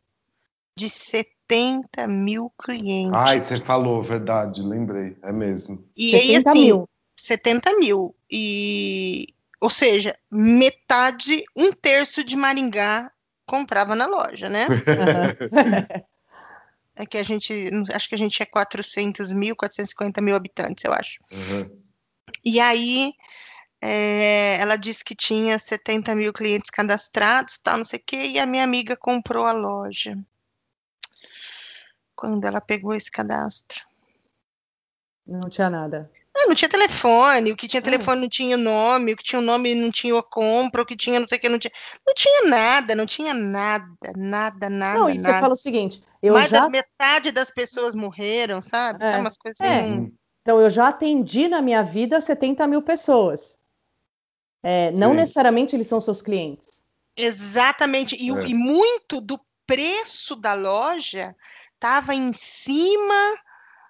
de 70 mil clientes. Ai, você falou, verdade, lembrei, é mesmo. E 70 aí, assim, mil. 70 mil. E, ou seja, metade, um terço de Maringá comprava na loja, né? é que a gente, acho que a gente é 400 mil, 450 mil habitantes, eu acho. Uhum. E aí, é, ela disse que tinha 70 mil clientes cadastrados, tal, não sei o quê, e a minha amiga comprou a loja. Quando ela pegou esse cadastro. Não tinha nada. Não, não tinha telefone, o que tinha telefone não tinha nome, o que tinha nome não tinha compra, o que tinha não sei o que não tinha. Não tinha nada, não tinha nada, nada, nada. Não, e nada. você fala o seguinte: eu Mais já... da metade das pessoas morreram, sabe? É, sabe umas coisas é. assim. Então, eu já atendi na minha vida 70 mil pessoas. É, não necessariamente eles são seus clientes. Exatamente. E, é. e muito do preço da loja estava em cima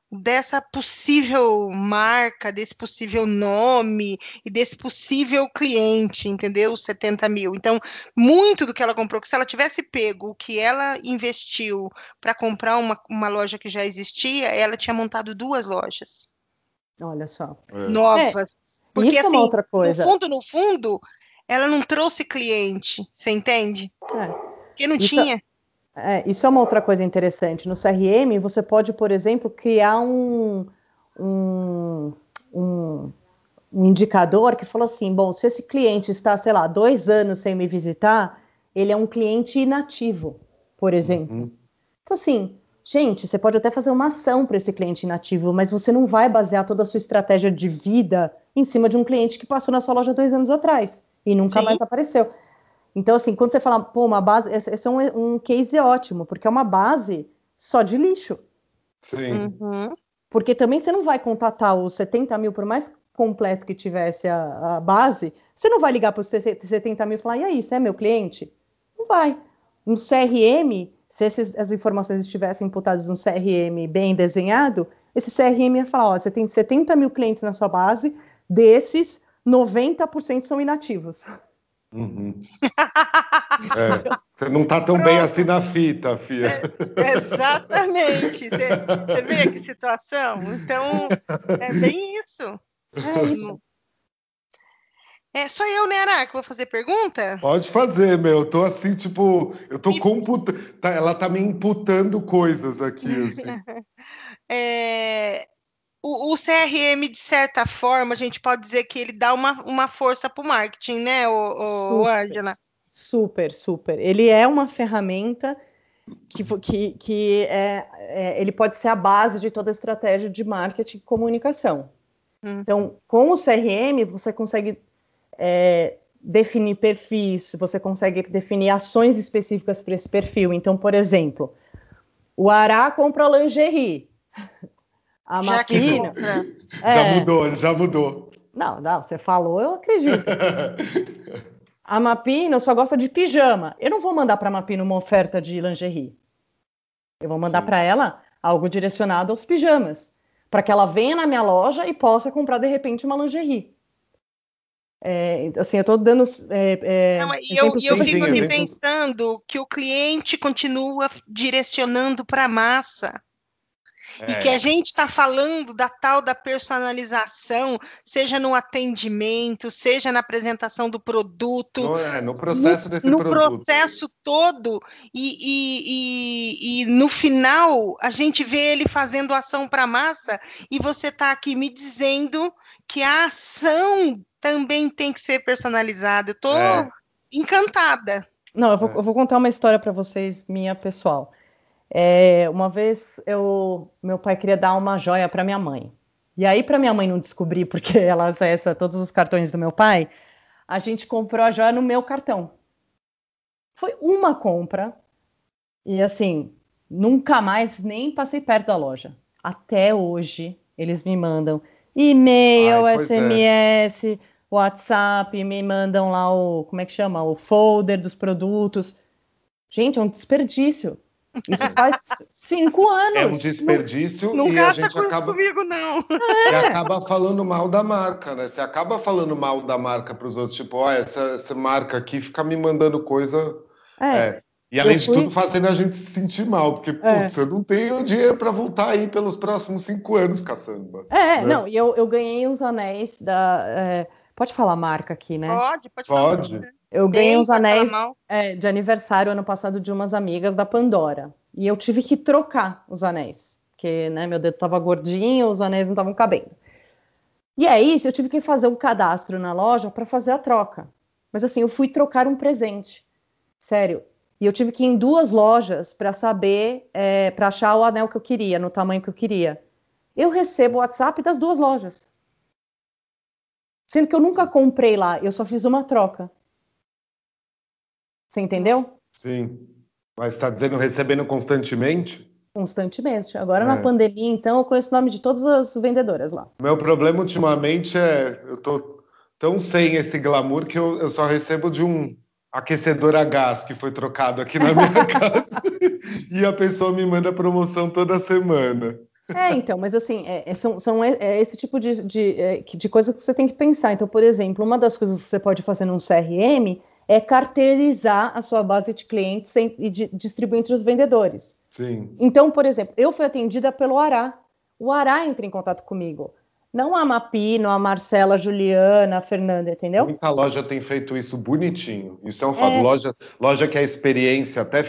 dessa possível marca, desse possível nome e desse possível cliente, entendeu? 70 mil. Então, muito do que ela comprou, que se ela tivesse pego o que ela investiu para comprar uma, uma loja que já existia, ela tinha montado duas lojas. Olha só. É. Novas. É, Porque, isso assim, é uma assim, outra coisa. No fundo, no fundo, ela não trouxe cliente, você entende? É. Porque não isso... tinha. É, isso é uma outra coisa interessante. No CRM, você pode, por exemplo, criar um, um, um, um indicador que fala assim: bom, se esse cliente está, sei lá, dois anos sem me visitar, ele é um cliente inativo, por exemplo. Uhum. Então, assim, gente, você pode até fazer uma ação para esse cliente inativo, mas você não vai basear toda a sua estratégia de vida em cima de um cliente que passou na sua loja dois anos atrás e nunca Sim. mais apareceu. Então, assim, quando você fala, pô, uma base, esse é um, um case ótimo, porque é uma base só de lixo. Sim. Uhum. Porque também você não vai contatar os 70 mil, por mais completo que tivesse a, a base, você não vai ligar para os 70 mil e falar, e aí, você é meu cliente? Não vai. No CRM, se esses, as informações estivessem imputadas no CRM bem desenhado, esse CRM ia falar, ó, você tem 70 mil clientes na sua base, desses, 90% são inativos. Uhum. É, você não está tão Pronto. bem assim na fita, Fia. É, exatamente. Você, você vê que situação? Então, é bem isso. É isso. É, só eu, né, Ara, que vou fazer pergunta? Pode fazer, meu. Eu tô assim, tipo, eu tô computando. Tá, ela tá me imputando coisas aqui, assim. é, o, o, CRM, de certa forma, a gente pode dizer que ele dá uma, uma força para o marketing, né, o, o Angela? Super, super. Ele é uma ferramenta que, que, que é, é, ele pode ser a base de toda a estratégia de marketing e comunicação. Hum. Então, com o CRM, você consegue é, definir perfis, você consegue definir ações específicas para esse perfil. Então, por exemplo, O Ará compra lingerie. A já Mapino. É... Já mudou, já mudou. Não, não, você falou, eu acredito. a Mapino só gosta de pijama. Eu não vou mandar para a Mapino uma oferta de lingerie. Eu vou mandar para ela algo direcionado aos pijamas, para que ela venha na minha loja e possa comprar de repente uma lingerie. É, assim, eu estou dando. É, é, Não, eu, eu fico aqui pensando que o cliente continua direcionando para a massa. É. E que a gente está falando da tal da personalização, seja no atendimento, seja na apresentação do produto. No, é, no processo no, desse no produto. No processo todo. E, e, e, e, no final, a gente vê ele fazendo ação para a massa, e você está aqui me dizendo que a ação também tem que ser personalizada. Eu estou é. encantada. Não, eu vou, eu vou contar uma história para vocês, minha pessoal. É, uma vez eu, meu pai queria dar uma joia para minha mãe. E aí, para minha mãe não descobrir porque ela acessa todos os cartões do meu pai, a gente comprou a joia no meu cartão. Foi uma compra e assim, nunca mais nem passei perto da loja. Até hoje eles me mandam e-mail, SMS, é. WhatsApp, me mandam lá o, como é que chama? O folder dos produtos. Gente, é um desperdício. Isso faz cinco anos. É um desperdício não, não e a gente acaba comigo não. E acaba falando mal da marca, né? Você acaba falando mal da marca para os outros, tipo, ó, oh, essa, essa marca aqui fica me mandando coisa. É. é. E além fui... de tudo, fazendo a gente se sentir mal, porque, é. putz, eu não tenho dinheiro para voltar aí pelos próximos cinco anos, caçamba. É, né? não, e eu, eu ganhei os anéis da. É... Pode falar marca aqui, né? Pode, pode. Pode. Falar. Eu ganhei uns anéis é, de aniversário ano passado de umas amigas da Pandora. E eu tive que trocar os anéis. Porque, né, meu dedo estava gordinho, os anéis não estavam cabendo. E aí, eu tive que fazer um cadastro na loja para fazer a troca. Mas assim, eu fui trocar um presente. Sério. E eu tive que ir em duas lojas para saber, é, para achar o anel que eu queria, no tamanho que eu queria. Eu recebo o WhatsApp das duas lojas. Sendo que eu nunca comprei lá, eu só fiz uma troca. Você entendeu? Sim. Mas está dizendo recebendo constantemente? Constantemente. Agora é. na pandemia, então, eu conheço o nome de todas as vendedoras lá. Meu problema ultimamente é eu tô tão sem esse glamour que eu, eu só recebo de um aquecedor a gás que foi trocado aqui na minha casa e a pessoa me manda promoção toda semana. É, então, mas assim, é, é são, são é, esse tipo de, de, é, de coisa que você tem que pensar. Então, por exemplo, uma das coisas que você pode fazer num CRM é carteirizar a sua base de clientes e de, distribuir entre os vendedores. Sim. Então, por exemplo, eu fui atendida pelo Ará. O Ará entra em contato comigo. Não a Mapino, a Marcela, a Juliana, a Fernanda, entendeu? Muita loja tem feito isso bonitinho. Isso é um fato. É... Loja, loja que a experiência, até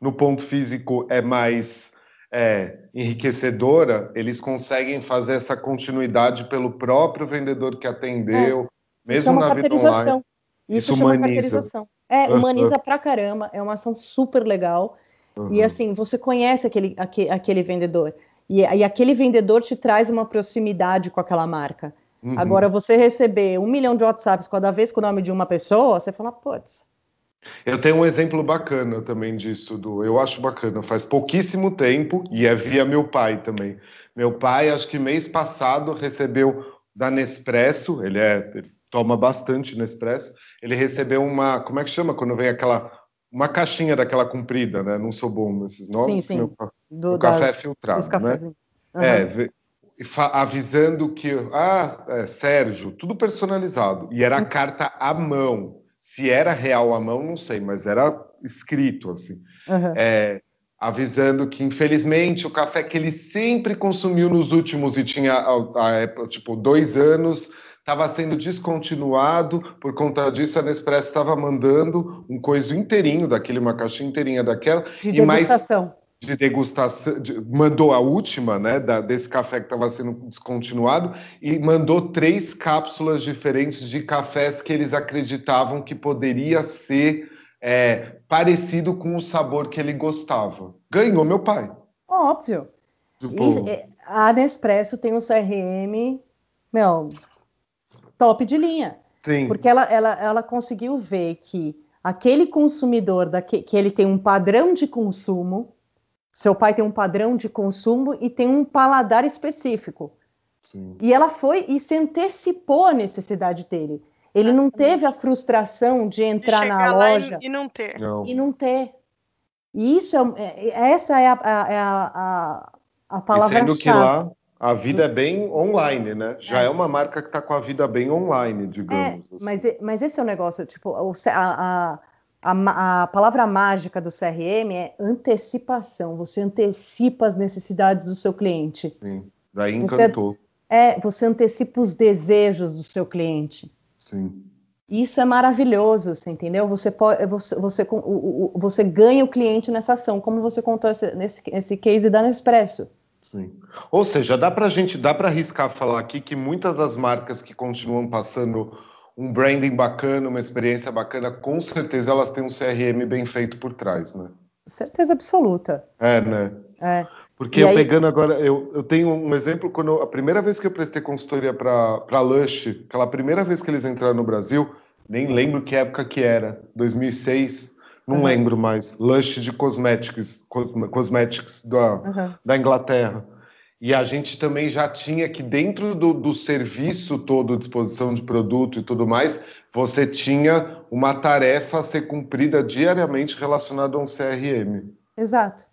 no ponto físico, é mais é, enriquecedora, eles conseguem fazer essa continuidade pelo próprio vendedor que atendeu, é. mesmo é na vida online. Isso, Isso chama humaniza. carteirização. É, humaniza pra caramba, é uma ação super legal. Uhum. E assim, você conhece aquele, aquele, aquele vendedor. E, e, aquele vendedor te traz uma proximidade com aquela marca. Uhum. Agora, você receber um milhão de WhatsApps cada vez com o nome de uma pessoa, você fala, putz. Eu tenho um exemplo bacana também disso, do, eu acho bacana. Faz pouquíssimo tempo, e é via meu pai também. Meu pai, acho que mês passado, recebeu da Nespresso, ele é toma bastante Nespresso, ele recebeu uma, como é que chama quando vem aquela, uma caixinha daquela comprida, né? Não sou bom nesses nomes. Sim, sim. Meu, Do, café filtrado, né? Uhum. É, avisando que, ah, é, Sérgio, tudo personalizado. E era a carta à mão. Se era real à mão, não sei, mas era escrito assim. Uhum. É, avisando que, infelizmente, o café que ele sempre consumiu nos últimos, e tinha, a, a, tipo, dois anos, estava sendo descontinuado, por conta disso a Nespresso estava mandando um coisa inteirinho daquele, uma caixinha inteirinha daquela. De e degustação. Mais de degustação, de, mandou a última, né, da, desse café que estava sendo descontinuado, e mandou três cápsulas diferentes de cafés que eles acreditavam que poderia ser é, parecido com o sabor que ele gostava. Ganhou meu pai. Óbvio. Tipo... E, a Nespresso tem um CRM, meu, top de linha. Sim. Porque ela, ela, ela conseguiu ver que aquele consumidor, daque, que ele tem um padrão de consumo, Seu pai tem um padrão de consumo e tem um paladar específico. Sim. E ela foi e se antecipou à necessidade dele. Ele não teve a frustração de entrar de na loja e, não ter. Não. E não ter. E isso é, é essa é a, a, a, a palavra e sendo que lá a vida é bem online, né? Já é, é uma marca que está com a vida bem online, digamos. É, assim. mas, mas esse é o negócio, tipo, a, a, a, palavra mágica do CRM é antecipação. Você antecipa as necessidades do seu cliente. Sim, daí encantou. Você, é, você antecipa os desejos do seu cliente. Sim. Isso é maravilhoso, você entendeu? Você, pode, você, você, você ganha o cliente nessa ação, como você contou esse, nesse, esse case da Nespresso. Sim. Ou seja, dá para gente, dá para arriscar falar aqui que muitas das marcas que continuam passando um branding bacana, uma experiência bacana, com certeza elas têm um CRM bem feito por trás, né? Certeza absoluta. É, né? É. Porque e eu aí... pegando agora, eu, eu tenho um exemplo, quando eu, a primeira vez que eu prestei consultoria para Lush, aquela primeira vez que eles entraram no Brasil, nem lembro que época que era, 2006, não uhum. lembro mais, Lush de cosmetics, cosmetics da, uhum. da Inglaterra. E a gente também já tinha que dentro do, do serviço todo, disposição de produto e tudo mais, você tinha uma tarefa a ser cumprida diariamente relacionada a um CRM. Exato.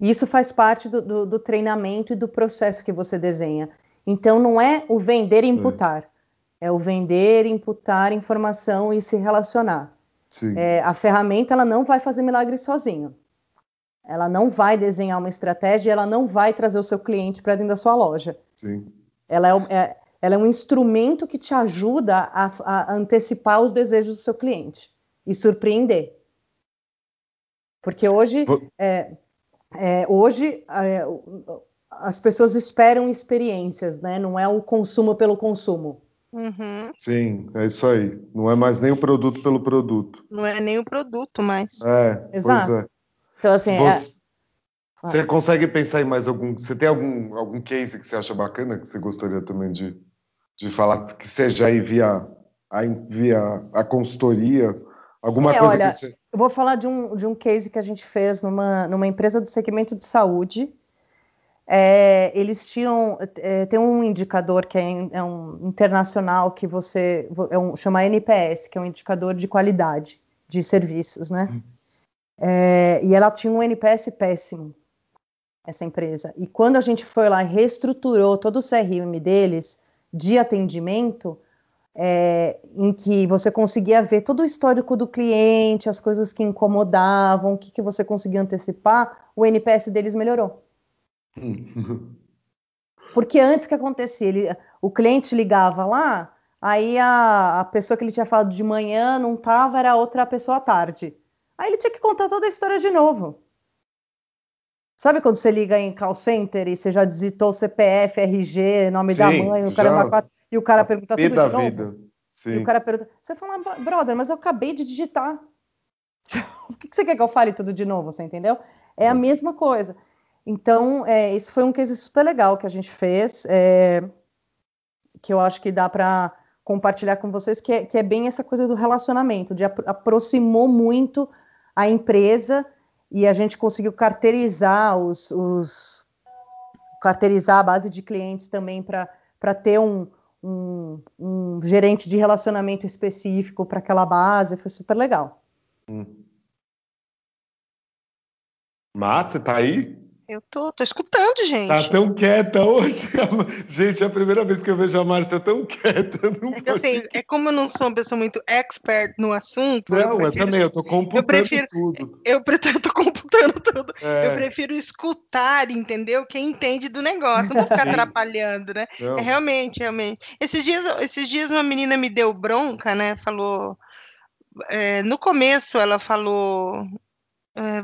E isso faz parte do, do, do, treinamento e do processo que você desenha. Então, não é o vender e imputar, é, é o vender, imputar informação e se relacionar. É, a ferramenta ela não vai fazer milagre sozinho. Ela não vai desenhar uma estratégia, ela não vai trazer o seu cliente para dentro da sua loja. Sim. Ela é, é, ela é um instrumento que te ajuda a, a antecipar os desejos do seu cliente e surpreender. Porque hoje, é, é, hoje é, as pessoas esperam experiências, né? Não é o consumo pelo consumo. Uhum. Sim, é isso aí. Não é mais nem o produto pelo produto. Não é nem o produto mais. É, Exato. pois é. Então, assim, você, é... você consegue pensar em mais algum. Você tem algum, algum case que você acha bacana que você gostaria também de, de falar, que seja aí via a, via a consultoria? Alguma é, coisa olha, que você. Eu vou falar de um, de um case que a gente fez numa, numa empresa do segmento de saúde. É, eles tinham é, tem um indicador que é, é, um internacional que você é um, chama NPS, que é um indicador de qualidade de serviços, né? Hum. É, e ela tinha um NPS péssimo, essa empresa. E quando a gente foi lá e reestruturou todo o CRM deles de atendimento, é, em que você conseguia ver todo o histórico do cliente, as coisas que incomodavam, o que, que você conseguia antecipar, o NPS deles melhorou. Porque antes que acontecia, ele, o cliente ligava lá, aí a, a pessoa que ele tinha falado de manhã não estava, era outra pessoa à tarde. Aí ele tinha que contar toda a história de novo. Sabe quando você liga em call center e você já digitou CPF, RG, nome Sim, da mãe, o cara já... e o cara pergunta tudo de novo? Vida. Sim. E o cara pergunta, você fala, brother, mas eu acabei de digitar. o que você quer que eu fale tudo de novo, você entendeu? É a mesma coisa. Então, é, esse foi um case super legal que a gente fez, é, que eu acho que dá para compartilhar com vocês, que é, que é, bem essa coisa do relacionamento, de aproximou muito a empresa e a gente conseguiu carteirizar os, os carteirizar a base de clientes também para ter um, um, um, gerente de relacionamento específico para aquela base, foi super legal. Hum. Você tá aí? Eu tô, tô escutando, gente. Tá tão quieta hoje. Gente, é a primeira vez que eu vejo a Márcia tão quieta. É, assim, é, como eu não sou uma pessoa muito expert no assunto. Não, eu, prefiro, eu também, eu tô computando eu prefiro, tudo. Eu, eu tô computando tudo. É. Eu prefiro escutar, entendeu? Quem entende do negócio, não vou ficar atrapalhando, né? É, realmente, realmente. Esses dias, esses dias uma menina me deu bronca, né? Falou. É, no começo ela falou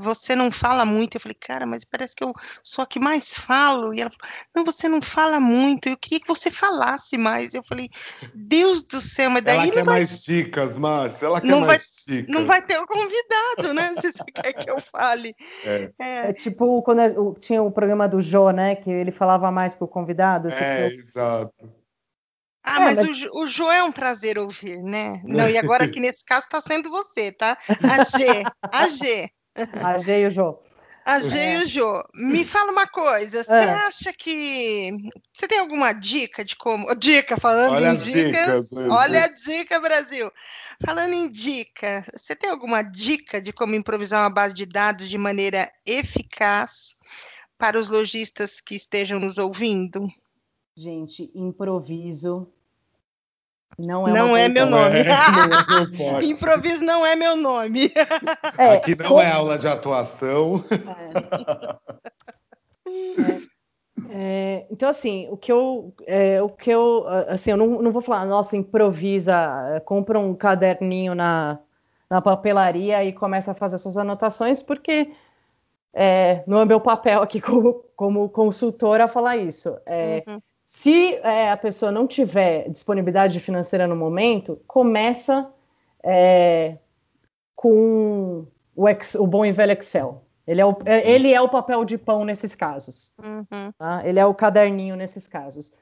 você não fala muito. Eu falei, cara, mas parece que eu sou a que mais falo. E ela falou, não, você não fala muito. Eu queria que você falasse mais. Eu falei, Deus do céu, mas daí. Ela quer vai... mais dicas, Márcia. Ela quer não mais vai, dicas. Não vai ter o convidado, né? Se você quer que eu fale. É, é. é tipo quando eu, tinha o programa do Jô, né? Que ele falava mais que o convidado. É, eu... exato. Ah, é, mas, mas... O, o Jô é um prazer ouvir, né? Não, e agora aqui nesse caso está sendo você, tá? A G, a G. A G e o Jô. A G e o Jô, me fala uma coisa. Você é. acha que. Você tem alguma dica de como. Dica, falando olha em dica. Dicas, olha a dica, Brasil. Falando em dica, você tem alguma dica de como improvisar uma base de dados de maneira eficaz para os lojistas que estejam nos ouvindo? Gente, improviso não é, não é meu nome. É, Improviso não é meu nome. É, Aqui não como... é aula de atuação. É. É, então, assim, o que eu, é, o que eu, assim, eu não, não vou falar, nossa, improvisa, compra um caderninho na, na papelaria e começa a fazer suas anotações, porque é, não é meu papel aqui como, como consultora falar isso. É, uhum. Se é, a pessoa não tiver disponibilidade financeira no momento, começa é, com o, ex, o, bom e velho Excel. Ele é o, é, ele é o papel de pão nesses casos. Uhum. Tá? Ele é o caderninho nesses casos.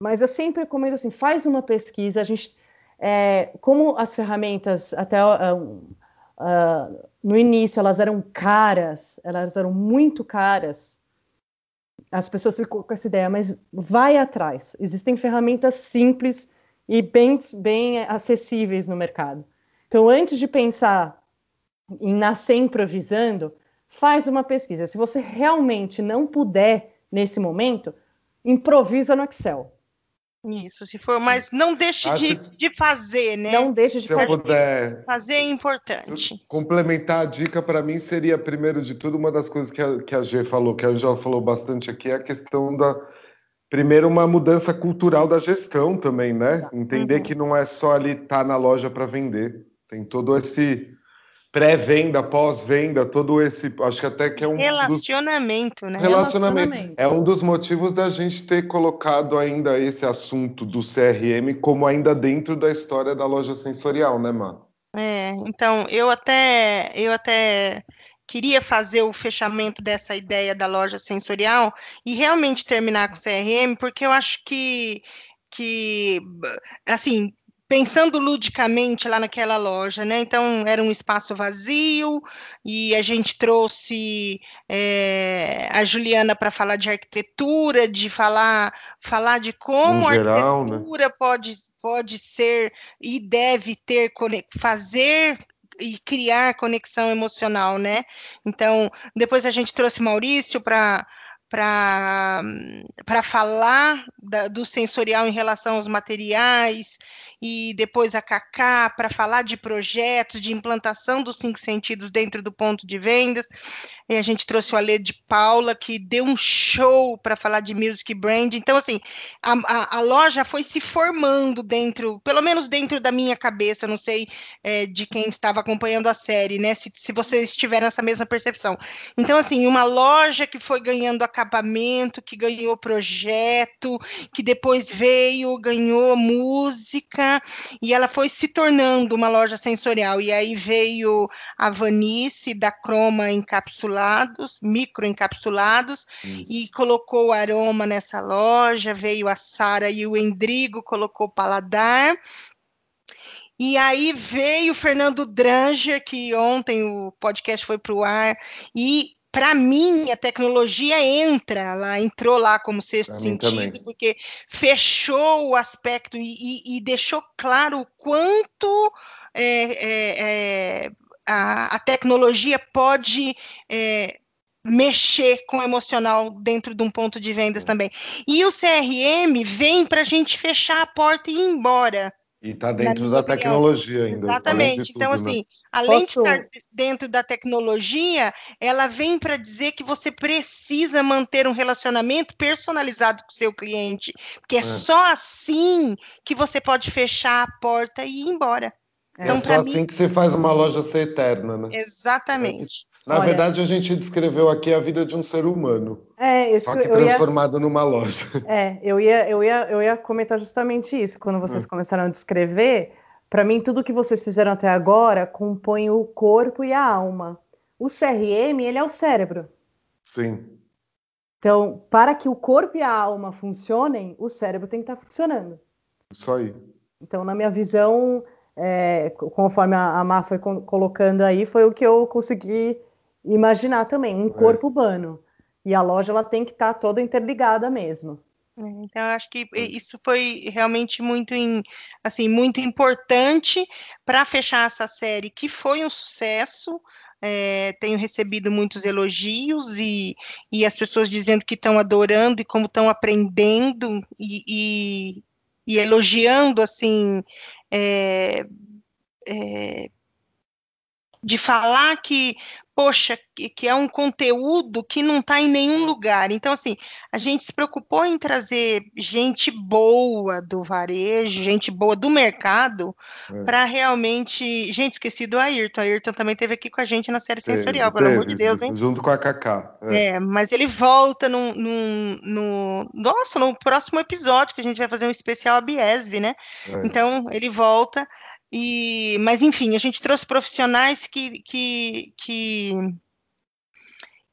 Mas eu sempre recomendo assim, faz uma pesquisa. A gente, é, como as ferramentas até uh, uh, no início elas eram caras, elas eram muito caras as pessoas ficam com essa ideia, mas vai atrás. Existem ferramentas simples e bem, bem acessíveis no mercado. Então, antes de pensar em nascer improvisando, faz uma pesquisa. Se você realmente não puder nesse momento, improvisa no Excel. Isso, se for, mas não deixe de, de, fazer, né? Não deixe de se fazer. Puder, fazer é importante. Complementar a dica para mim seria, primeiro de tudo, uma das coisas que a, que a G falou, que a já falou bastante aqui, é a questão da. Primeiro, uma mudança cultural da gestão também, né? Entender uhum. que não é só ali estar tá na loja para vender. Tem todo esse pré-venda, pós-venda, todo esse, acho que até que é um relacionamento, dos... né? Relacionamento. relacionamento. É um dos motivos da gente ter colocado ainda esse assunto do CRM como ainda dentro da história da loja sensorial, né, Má? É, então eu até eu até queria fazer o fechamento dessa ideia da loja sensorial e realmente terminar com o CRM, porque eu acho que que assim pensando ludicamente lá naquela loja, né? Então era um espaço vazio e a gente trouxe é, a Juliana para falar de arquitetura, de falar falar de como geral, a né? arquitetura né? pode pode ser e deve ter fazer e criar conexão emocional, né? Então depois a gente trouxe Maurício para para falar da, do sensorial em relação aos materiais e depois a Cacá para falar de projetos, de implantação dos cinco sentidos dentro do ponto de vendas. E a gente trouxe o Alê de Paula, que deu um show para falar de music brand. Então, assim, a, a, a, loja foi se formando dentro, pelo menos dentro da minha cabeça, não sei é, de quem estava acompanhando a série, né? Se, se vocês tiveram essa mesma percepção. Então, assim, uma loja que foi ganhando acabamento, que ganhou projeto, que depois veio, ganhou música e ela foi se tornando uma loja sensorial. E aí veio a Vanice da Croma encapsulados, micro encapsulados, e colocou o aroma nessa loja. Veio a Sara e o Endrigo colocou paladar. E aí veio o Fernando Dranger, que ontem o podcast foi para o ar, e para mim, a tecnologia entra, ela entrou lá como sexto sentido, porque fechou o aspecto e, e, e deixou claro o quanto é, é, é, a, a, tecnologia pode é, mexer com o emocional dentro de um ponto de vendas também. E o CRM vem para a gente fechar a porta e ir embora. E está dentro da tecnologia ainda. Exatamente. Então, tudo, né? assim, né? além Posso... de estar dentro da tecnologia, ela vem para dizer que você precisa manter um relacionamento personalizado com o seu cliente. Porque é, é. só assim que você pode fechar a porta e ir embora. É, então, é só assim que você faz uma loja ser eterna, né? Exatamente. Na Olha, verdade, a gente descreveu aqui a vida de um ser humano. É, isso, só que transformado ia, numa loja. É, eu ia, eu, ia, eu ia comentar justamente isso. Quando vocês hum. começaram a descrever, para mim, tudo que vocês fizeram até agora compõe o corpo e a alma. O CRM, ele é o cérebro. Sim. Então, para que o corpo e a alma funcionem, o cérebro tem que estar funcionando. Isso aí. Então, na minha visão, é, conforme a, a Má foi colocando aí, foi o que eu consegui imaginar também um é. corpo humano. E a loja ela tem que estar tá toda interligada mesmo. É, então, acho que isso foi realmente muito, assim, muito importante para fechar essa série, que foi um sucesso. É, tenho recebido muitos elogios e, e as pessoas dizendo que estão adorando e como estão aprendendo e, e, e, elogiando, assim, é, é, de falar que poxa, que, que é um conteúdo que não está em nenhum lugar. Então, assim, a gente se preocupou em trazer gente boa do varejo, gente boa do mercado, é. para realmente. Gente, esqueci do Ayrton. O Ayrton também esteve aqui com a gente na série sensorial, pelo amor de Deus, hein? Junto com a Kaká. É. é, mas ele volta no, no, no, Nossa, no próximo episódio, que a gente vai fazer um especial a Biesv, né? É. Então, ele volta. E, mas enfim, a gente trouxe profissionais que, que, que,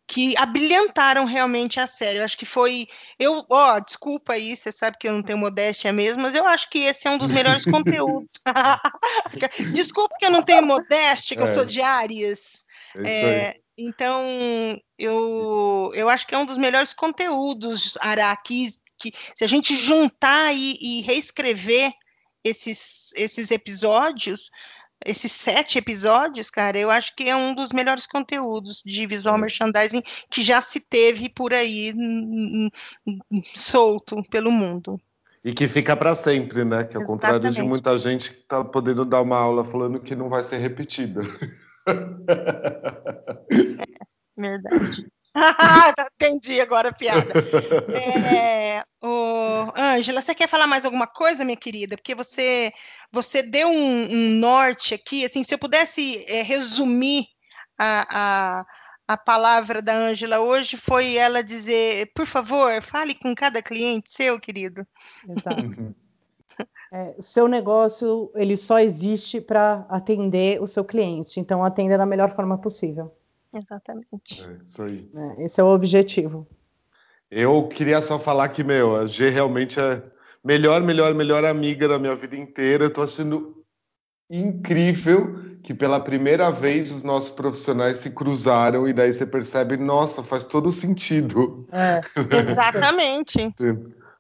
que abrilhantaram realmente a série. Eu acho que foi. Eu, ó, desculpa aí, você sabe que eu não tenho modéstia mesmo, mas eu acho que esse é um dos melhores conteúdos. desculpa que eu não tenho modéstia, que é. eu sou de Áries. É, então, eu, eu acho que é um dos melhores conteúdos, Araque, que se a gente juntar e, e reescrever esses, esses episódios, esses sete episódios, cara, eu acho que é um dos melhores conteúdos de visual merchandising que já se teve por aí solto pelo mundo. E que fica para sempre, né? Que ao contrário de muita gente que está podendo dar uma aula falando que não vai ser repetida. É, verdade. Entendi agora a piada. É, o... Ângela, você quer falar mais alguma coisa, minha querida? Porque você, você deu um, um norte aqui. Assim, se eu pudesse é, resumir a, a, a palavra da Ângela hoje, foi ela dizer: por favor, fale com cada cliente seu, querido. Exato. É, o seu negócio ele só existe para atender o seu cliente, então atenda da melhor forma possível. Exatamente. É, isso aí. É, esse é o objetivo. Eu queria só falar que, meu, a G realmente é melhor, melhor, melhor amiga da minha vida inteira. Eu tô achando incrível que pela primeira vez os nossos profissionais se cruzaram e daí você percebe, nossa, faz todo sentido. É, exatamente.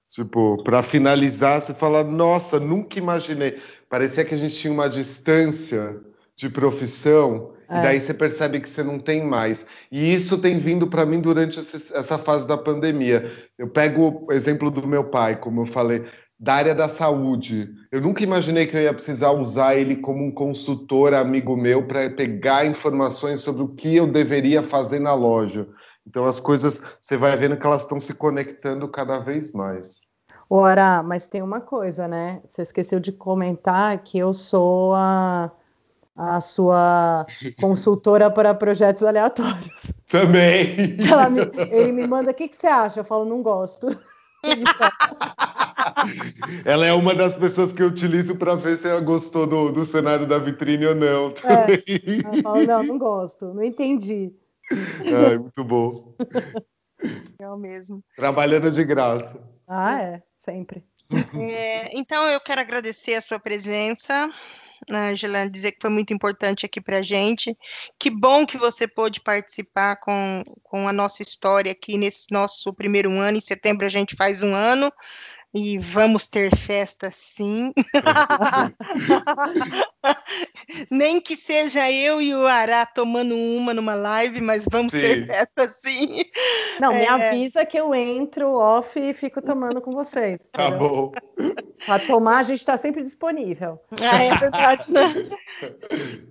tipo, para finalizar, você fala, nossa, nunca imaginei. Parecia que a gente tinha uma distância de profissão é. E daí você percebe que você não tem mais. E isso tem vindo para mim durante essa fase da pandemia. Eu pego o exemplo do meu pai, como eu falei, da área da saúde. Eu nunca imaginei que eu ia precisar usar ele como um consultor amigo meu para pegar informações sobre o que eu deveria fazer na loja. Então as coisas, você vai vendo que elas estão se conectando cada vez mais. Ora, mas tem uma coisa, né? Você esqueceu de comentar que eu sou a a sua consultora para projetos aleatórios. Também. Me, ele me manda, o que, que você acha? Eu falo, não gosto. ela é uma das pessoas que eu utilizo para ver se ela gostou do, do cenário da vitrine ou não. É, eu falo, não, não gosto, não entendi. É, muito bom. É o mesmo. Trabalhando de graça. Ah, é, sempre. É, então eu quero agradecer a sua presença. Angela, dizer que foi muito importante aqui para a gente. Que bom que você pôde participar com, com a nossa história aqui nesse nosso primeiro ano. Em setembro a gente faz um ano e vamos ter festa sim. Nem que seja eu e o Ará tomando uma numa live, mas vamos sim. ter festa sim. Não, me é... avisa que eu entro off e fico tomando com vocês. Tá bom. Para tomar, a gente está sempre disponível. Ah, é verdade, né?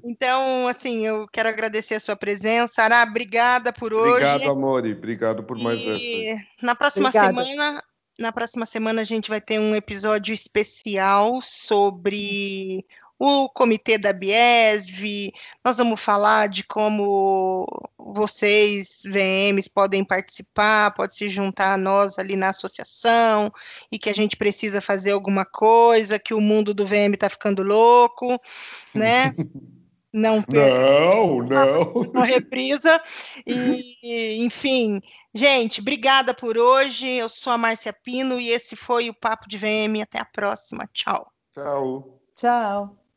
Então, assim, eu quero agradecer a sua presença. Ará, obrigada por hoje. Obrigado, Amori. Obrigado por mais e... essa. Na próxima Obrigada. semana na próxima semana a gente vai ter um episódio especial sobre o comitê da Biesv. Nós vamos falar de como vocês, VMs, podem participar, pode se juntar a nós ali na associação e que a gente precisa fazer alguma coisa, que o mundo do VM está ficando louco, né? Não, não, não. Uma reprisa. E, enfim, gente, obrigada por hoje. Eu sou a Márcia Pino e esse foi o Papo de VM. Até a próxima. Tchau. Tchau. Tchau.